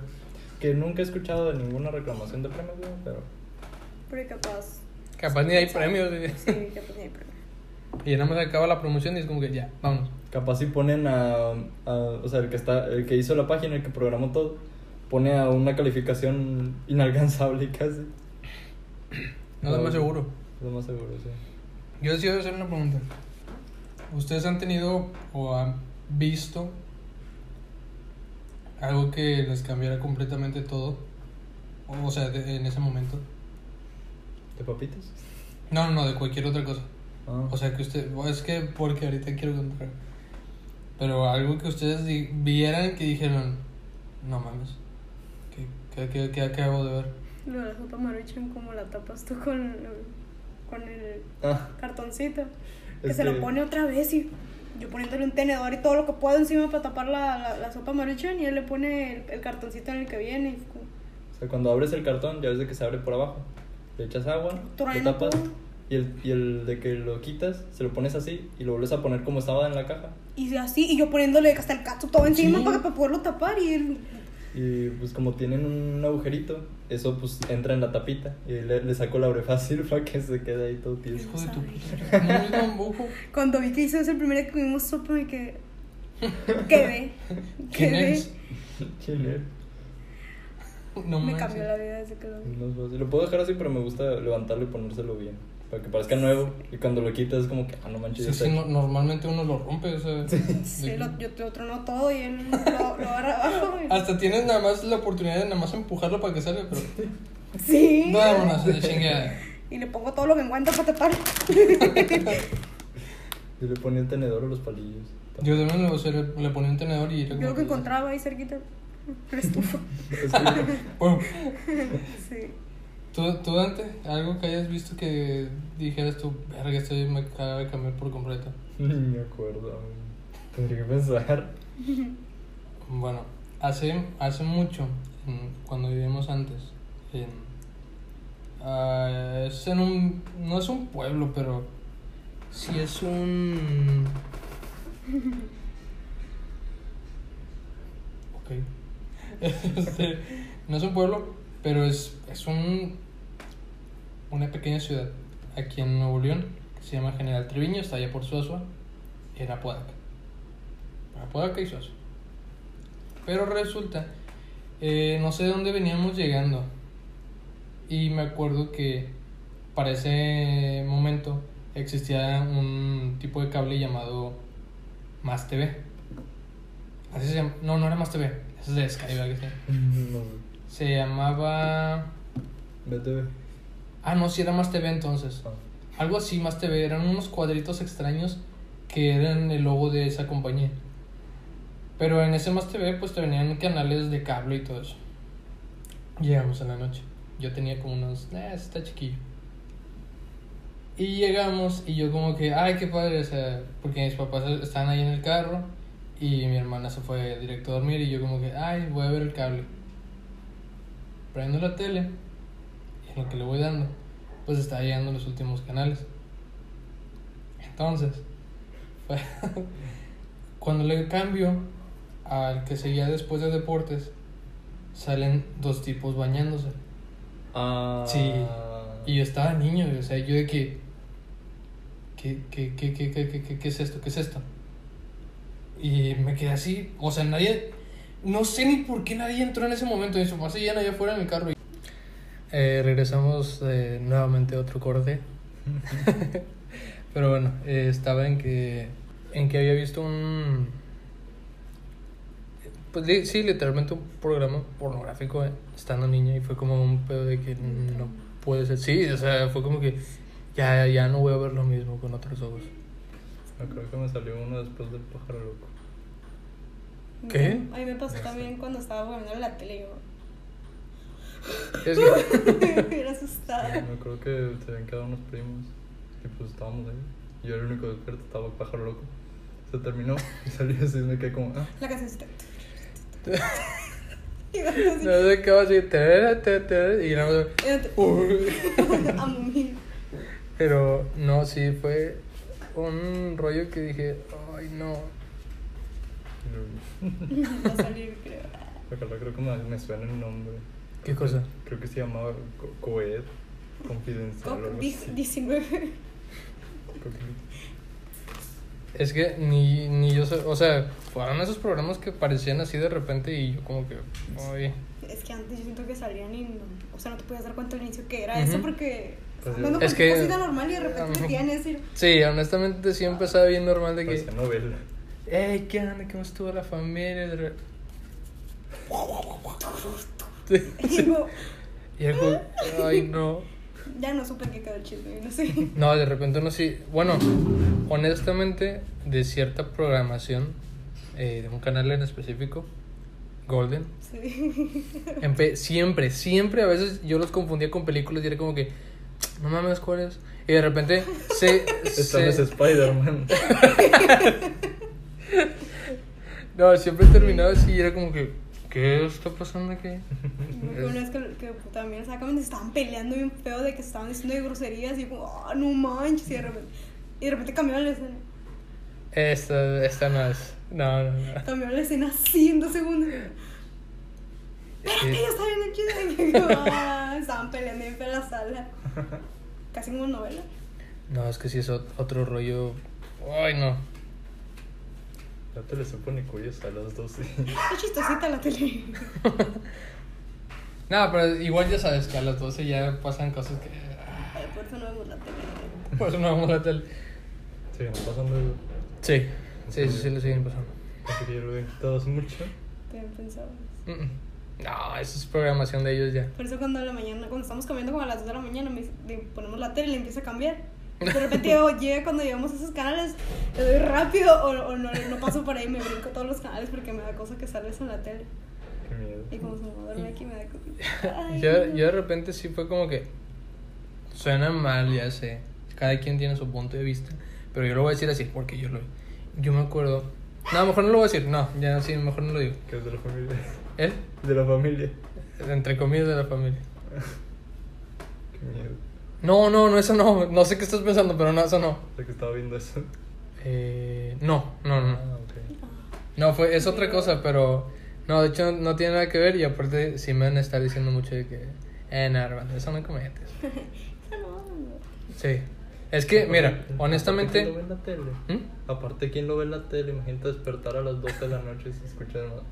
Que nunca he escuchado de ninguna reclamación de premios, güey, pero. Pero capaz. Capaz ni hay premios. Sí, capaz ni hay premios. Y ya nada más acaba la promoción y es como que ya, vámonos. Capaz si ponen a, a- o sea, el que está, el que hizo la página, el que programó todo, pone a una calificación inalcanzable casi. No es lo más seguro. Lo más seguro, sí. Yo decido hacer una pregunta. ¿Ustedes han tenido o han visto algo que les cambiara completamente todo? O sea, de- en ese momento. ¿De papitas? No, no, no, de cualquier otra cosa. Ah. O sea, que usted, es que porque ahorita quiero contar. Pero algo que ustedes di- vieran que dijeron, no mames, ¿qué, qué, qué, qué acabo de ver? Lo de la sopa maruchan, como la tapas tú con, con el Ah, cartoncito. Que se lo pone otra vez y yo poniéndole un tenedor y todo lo que puedo encima para tapar la, la, la sopa maruchan y él le pone el, el cartoncito en el que viene. Y o sea, cuando abres el cartón, ya ves de que se abre por abajo. Le echas agua, lo tapas, todo. y el, y el de que lo quitas, se lo pones así y lo vuelves a poner como estaba en la caja. y así, y yo poniéndole hasta el cacho todo encima Sí. para, para poderlo tapar y él... Y pues como tienen un agujerito, eso pues entra en la tapita. Y le, le saco la fácil para que se quede ahí todo tieso. Hijo de tu puta. Cuando vi que hizo eso el primer día que comimos sopa me quedé... Quedé. ¿Quién Quedé. es? No Me manches. cambió la vida desde que lo vi. No es fácil. Lo puedo dejar así, pero me gusta levantarlo y ponérselo bien. Para que parezca nuevo. Y cuando lo quitas es como que, ah, no manches. Sí, sí, no- normalmente uno lo rompe, o sea. Sí, de- lo, yo lo tronó todo y él lo, lo agarra abajo. y- Hasta tienes nada más la oportunidad de nada más empujarlo para que salga, pero. Sí. Vámonos, de chingada. Y le pongo todo lo que encuentro para tapar. Y le ponía el tenedor o los palillos. Yo también le, o sea, le, le ponía un tenedor y Yo lo que encontraba ahí cerquita. La estufa. Sí. ¿Tú, tú, Dante, algo que hayas visto que dijeras tú, verga, esto me acaba de cambiar por completo? Ni me acuerdo. Tendría que pensar. Bueno, hace, hace mucho, cuando vivimos antes, en, ah, es en un, no es un pueblo, pero sí es un... Ok. Este, no es un pueblo, pero es, es un, una pequeña ciudad aquí en Nuevo León que se llama General Treviño, está allá por Suazua, en Apodaca. Apodaca y Suazua. Pero resulta, eh, no sé de dónde veníamos llegando. Y me acuerdo que para ese momento existía un tipo de cable llamado Más TV. Así se llama. No, no era Más TV. Es de Sky, ¿verdad que sí? No, Se llamaba. BTV. Ah, no, sí era Más TV entonces. Algo así, Más TV. Eran unos cuadritos extraños que eran el logo de esa compañía. Pero en ese Más TV, pues te venían canales de cable y todo eso. Llegamos en la noche. Yo tenía como unos. Eh, está chiquillo. Y llegamos y yo, como que, ay, qué padre. O sea, porque mis papás estaban ahí en el carro y mi hermana se fue directo a dormir. Y yo, como que, ay, voy a ver el cable. Prendo la tele lo que le voy dando, pues está llegando los últimos canales. Entonces, cuando le cambio al que seguía después de deportes, salen dos tipos bañándose. Ah. Sí. Y yo estaba niño, o sea, yo de que. ¿Qué, qué, qué, qué, qué, qué, qué, es esto? ¿Qué es esto? Y me quedé así, o sea, nadie. No sé ni por qué nadie entró en ese momento. Mis papás seguían allá afuera en el carro. Eh, regresamos eh, nuevamente a otro corte. Pero bueno, eh, estaba en que en que había visto un. Pues li- sí, literalmente un programa pornográfico eh, estando niña y fue como un pedo de que no puede ser. Sí, o sea, fue como que ya, ya no voy a ver lo mismo con otros ojos. No, creo que me salió uno después del pájaro loco. ¿Qué? A mí me pasó también cuando estaba viendo la tele. Yo Es que, me hubiera asustada. Me acuerdo que se habían quedado unos primos y pues estábamos ahí. Y yo era el único despierto, estaba el pájaro loco. Se terminó y salí así y me quedé como, ah, La yo así, no sé qué va a decir. "Tarara, tarara", Y nada más. Pero no, sí, fue un rollo que dije, ay no. a salir, creo. Creo que me, me suena el nombre. ¿Qué cosa? Creo que se llamaba Co- Coed Confidencial. o Coc algo dic- así. 19. Co- Es que ni, ni yo sé, o sea, fueron esos programas que parecían así de repente y yo como que, ay, Es que antes yo siento que salían y no, o sea, no te podías dar cuenta al inicio que era Ujú. eso porque Pues hablando Es que- cosita normal y de repente Ajá. metían eso y Sí, honestamente sí empezaba bien normal de que, Parecía novela. hey, ¿qué onda? ¿Cómo estuvo la familia? Sí, y ay no. ya no supe qué quedó el chisme, no sé. No, de repente no sí. Bueno, honestamente, de cierta programación, eh, de un canal en específico, Golden, Sí. Empe- siempre, siempre a veces yo los confundía con películas y era como que, no mames, ¿cuál es? Y de repente se... Esta se- vez Spider-Man. no, siempre terminaba así y era como que, ¿qué está pasando aquí? Una vez que, que también exactamente estaban peleando bien feo de que estaban diciendo de groserías y como, ah, no manches, y de repente, y de repente cambiaron la escena. Esta, esta no es. No, no, no. Cambiaron la escena así en dos segundos. Espérate, ya está viendo yo, ah, estaban peleando bien feo en la sala. Casi como novela. No, es que sí es ot- otro rollo. Ay, no. La tele se pone curiosa a las 12. Es chistosita la tele. No, pero igual ya sabes que a las 12 ya pasan cosas que. Ay, Por eso no vemos la tele. Por eso no vamos a la tele. Sí, no pasando eso. Sí, sí, sí, sí, le siguen pasando. Pensé que ya lo habían quitado hace mucho. Bien pensado. Mm, mm. No, eso es programación de ellos ya. Por eso cuando a la mañana, cuando estamos comiendo como a las 2 de la mañana, me, ponemos la tele y empieza a cambiar. De repente yo llega cuando llegamos a esos canales, le doy rápido o, o no, no paso por ahí, me brinco todos los canales porque me da cosa que sales en la tele. Qué miedo. Y como se me duerme aquí me da cosa. Ay, Yo, no. yo de repente sí fue como que suena mal, ya sé. Cada quien tiene su punto de vista. Pero yo lo voy a decir así porque yo lo Yo me acuerdo. No, mejor no lo voy a decir. No, ya sí, mejor no lo digo. Que es de la familia. ¿Eh? De la familia. Entre comillas de la familia. Qué miedo. No, no, no, eso no. No sé qué estás pensando, pero no, eso no. De que estaba viendo eso. Eh, no, no, no. Ah. No, fue, es otra cosa, pero. No, de hecho no tiene nada que ver. Y aparte, sí me van a estar diciendo mucho de que. Eh, no, hermano, eso no comentes. Ah, no, no. Sí. Es que, mira, Aparte, ¿quién honestamente. lo ve en la tele? ¿Mm? Aparte, ¿quién lo ve en la tele? Imagínate despertar a las 12 de la noche y se escucha de más.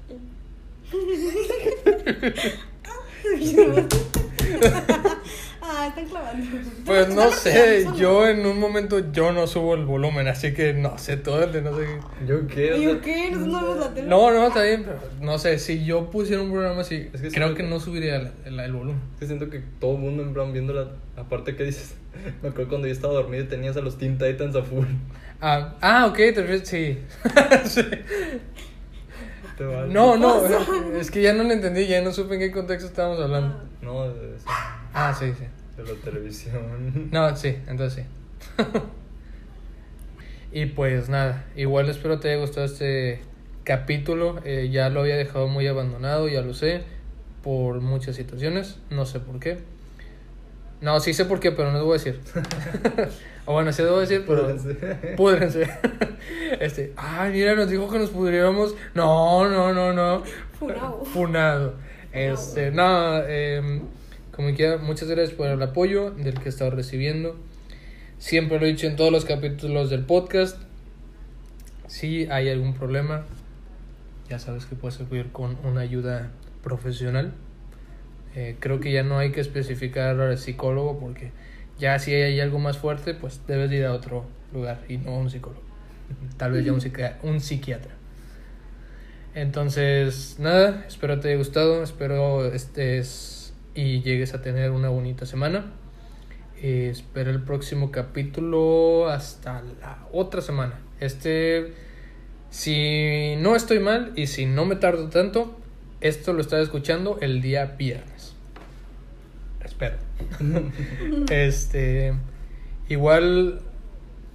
ah, están clavando. Pues no sé, yo en un momento yo no subo el volumen, así que no sé todo el de no sé qué. ¿Yo qué? O ¿Y sea, yo qué? Nosotros no vemos la tele. No, no, está bien, pero no sé, si yo pusiera un programa así, Es que creo que que- no subiría el, el- el volumen. Es que siento que todo el mundo en plan viendo la... Aparte que dices... Me acuerdo cuando yo estaba dormido y tenías a los Teen Titans a full. Ah, ah ok, te refieres, sí. Sí. Te vale. No, no, es que ya no lo entendí, ya no supe en qué contexto estábamos hablando. No, de eso. Ah, sí, sí. De la televisión. No, sí, entonces sí. y pues nada, igual espero te haya gustado este capítulo. eh, ya lo había dejado muy abandonado, ya lo sé, por muchas situaciones. No sé por qué. No, sí sé por qué, pero no les voy a decir. o bueno, voy a decir, pero... Púdrense. Púdrense. Este, ay, mira, nos dijo que nos pudriéramos. No, no, no, no. Funado. Funado. Este, no, eh, como quiera, muchas gracias por el apoyo del que he estado recibiendo. Siempre lo he dicho en todos los capítulos del podcast. Si hay algún problema, ya sabes que puedes acudir con una ayuda profesional. Eh, creo que ya no hay que especificar psicólogo porque ya si hay algo más fuerte, pues debes ir a otro lugar y no a un psicólogo. tal vez ya un, psiqui- un psiquiatra. Entonces, nada, espero te haya gustado, espero estés y llegues a tener una bonita semana. Eh, espero el próximo capítulo hasta la otra semana. Este, si no estoy mal y si no me tardo tanto, esto lo estás escuchando el día viernes. Espero. este, igual,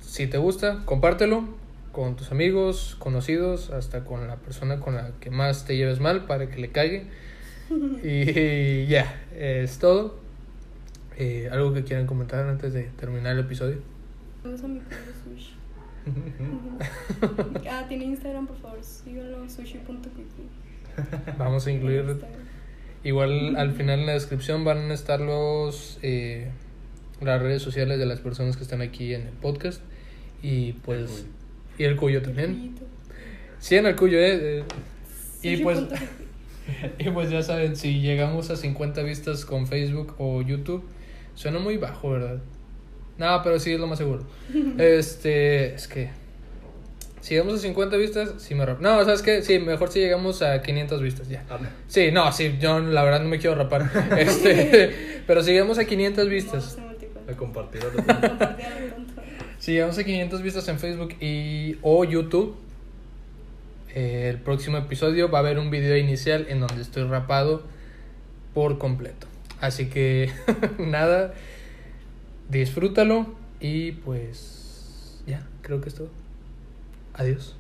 si te gusta, compártelo con tus amigos, conocidos, hasta con la persona con la que más te lleves mal para que le caiga. Y ya, es todo. Eh, ¿Algo que quieran comentar antes de terminar el episodio? Vamos a mi pollo sushi. ah, tiene Instagram, por favor, síganlo, sushi.quickly. Vamos a incluir Instagram. Igual al final en la descripción van a estar los eh, las redes sociales de las personas que están aquí en el podcast y pues y el cuyo también. Sí, en el cuyo, eh. eh, y pues y pues ya saben, si llegamos a 50 vistas con Facebook o YouTube, suena muy bajo, ¿verdad? No, pero sí es lo más seguro. Este, es que si llegamos a 50 vistas, sí me rapo. No, ¿sabes qué? Sí, mejor si llegamos a 500 vistas ya. Ah, Sí, no, sí, yo la verdad no me quiero rapar. Este, pero si llegamos a 500 vistas, a compartir a si llegamos a 500 vistas en Facebook y o YouTube, eh, el próximo episodio va a haber un video inicial en donde estoy rapado por completo. Así que nada, disfrútalo y pues ya, creo que es todo. Adiós.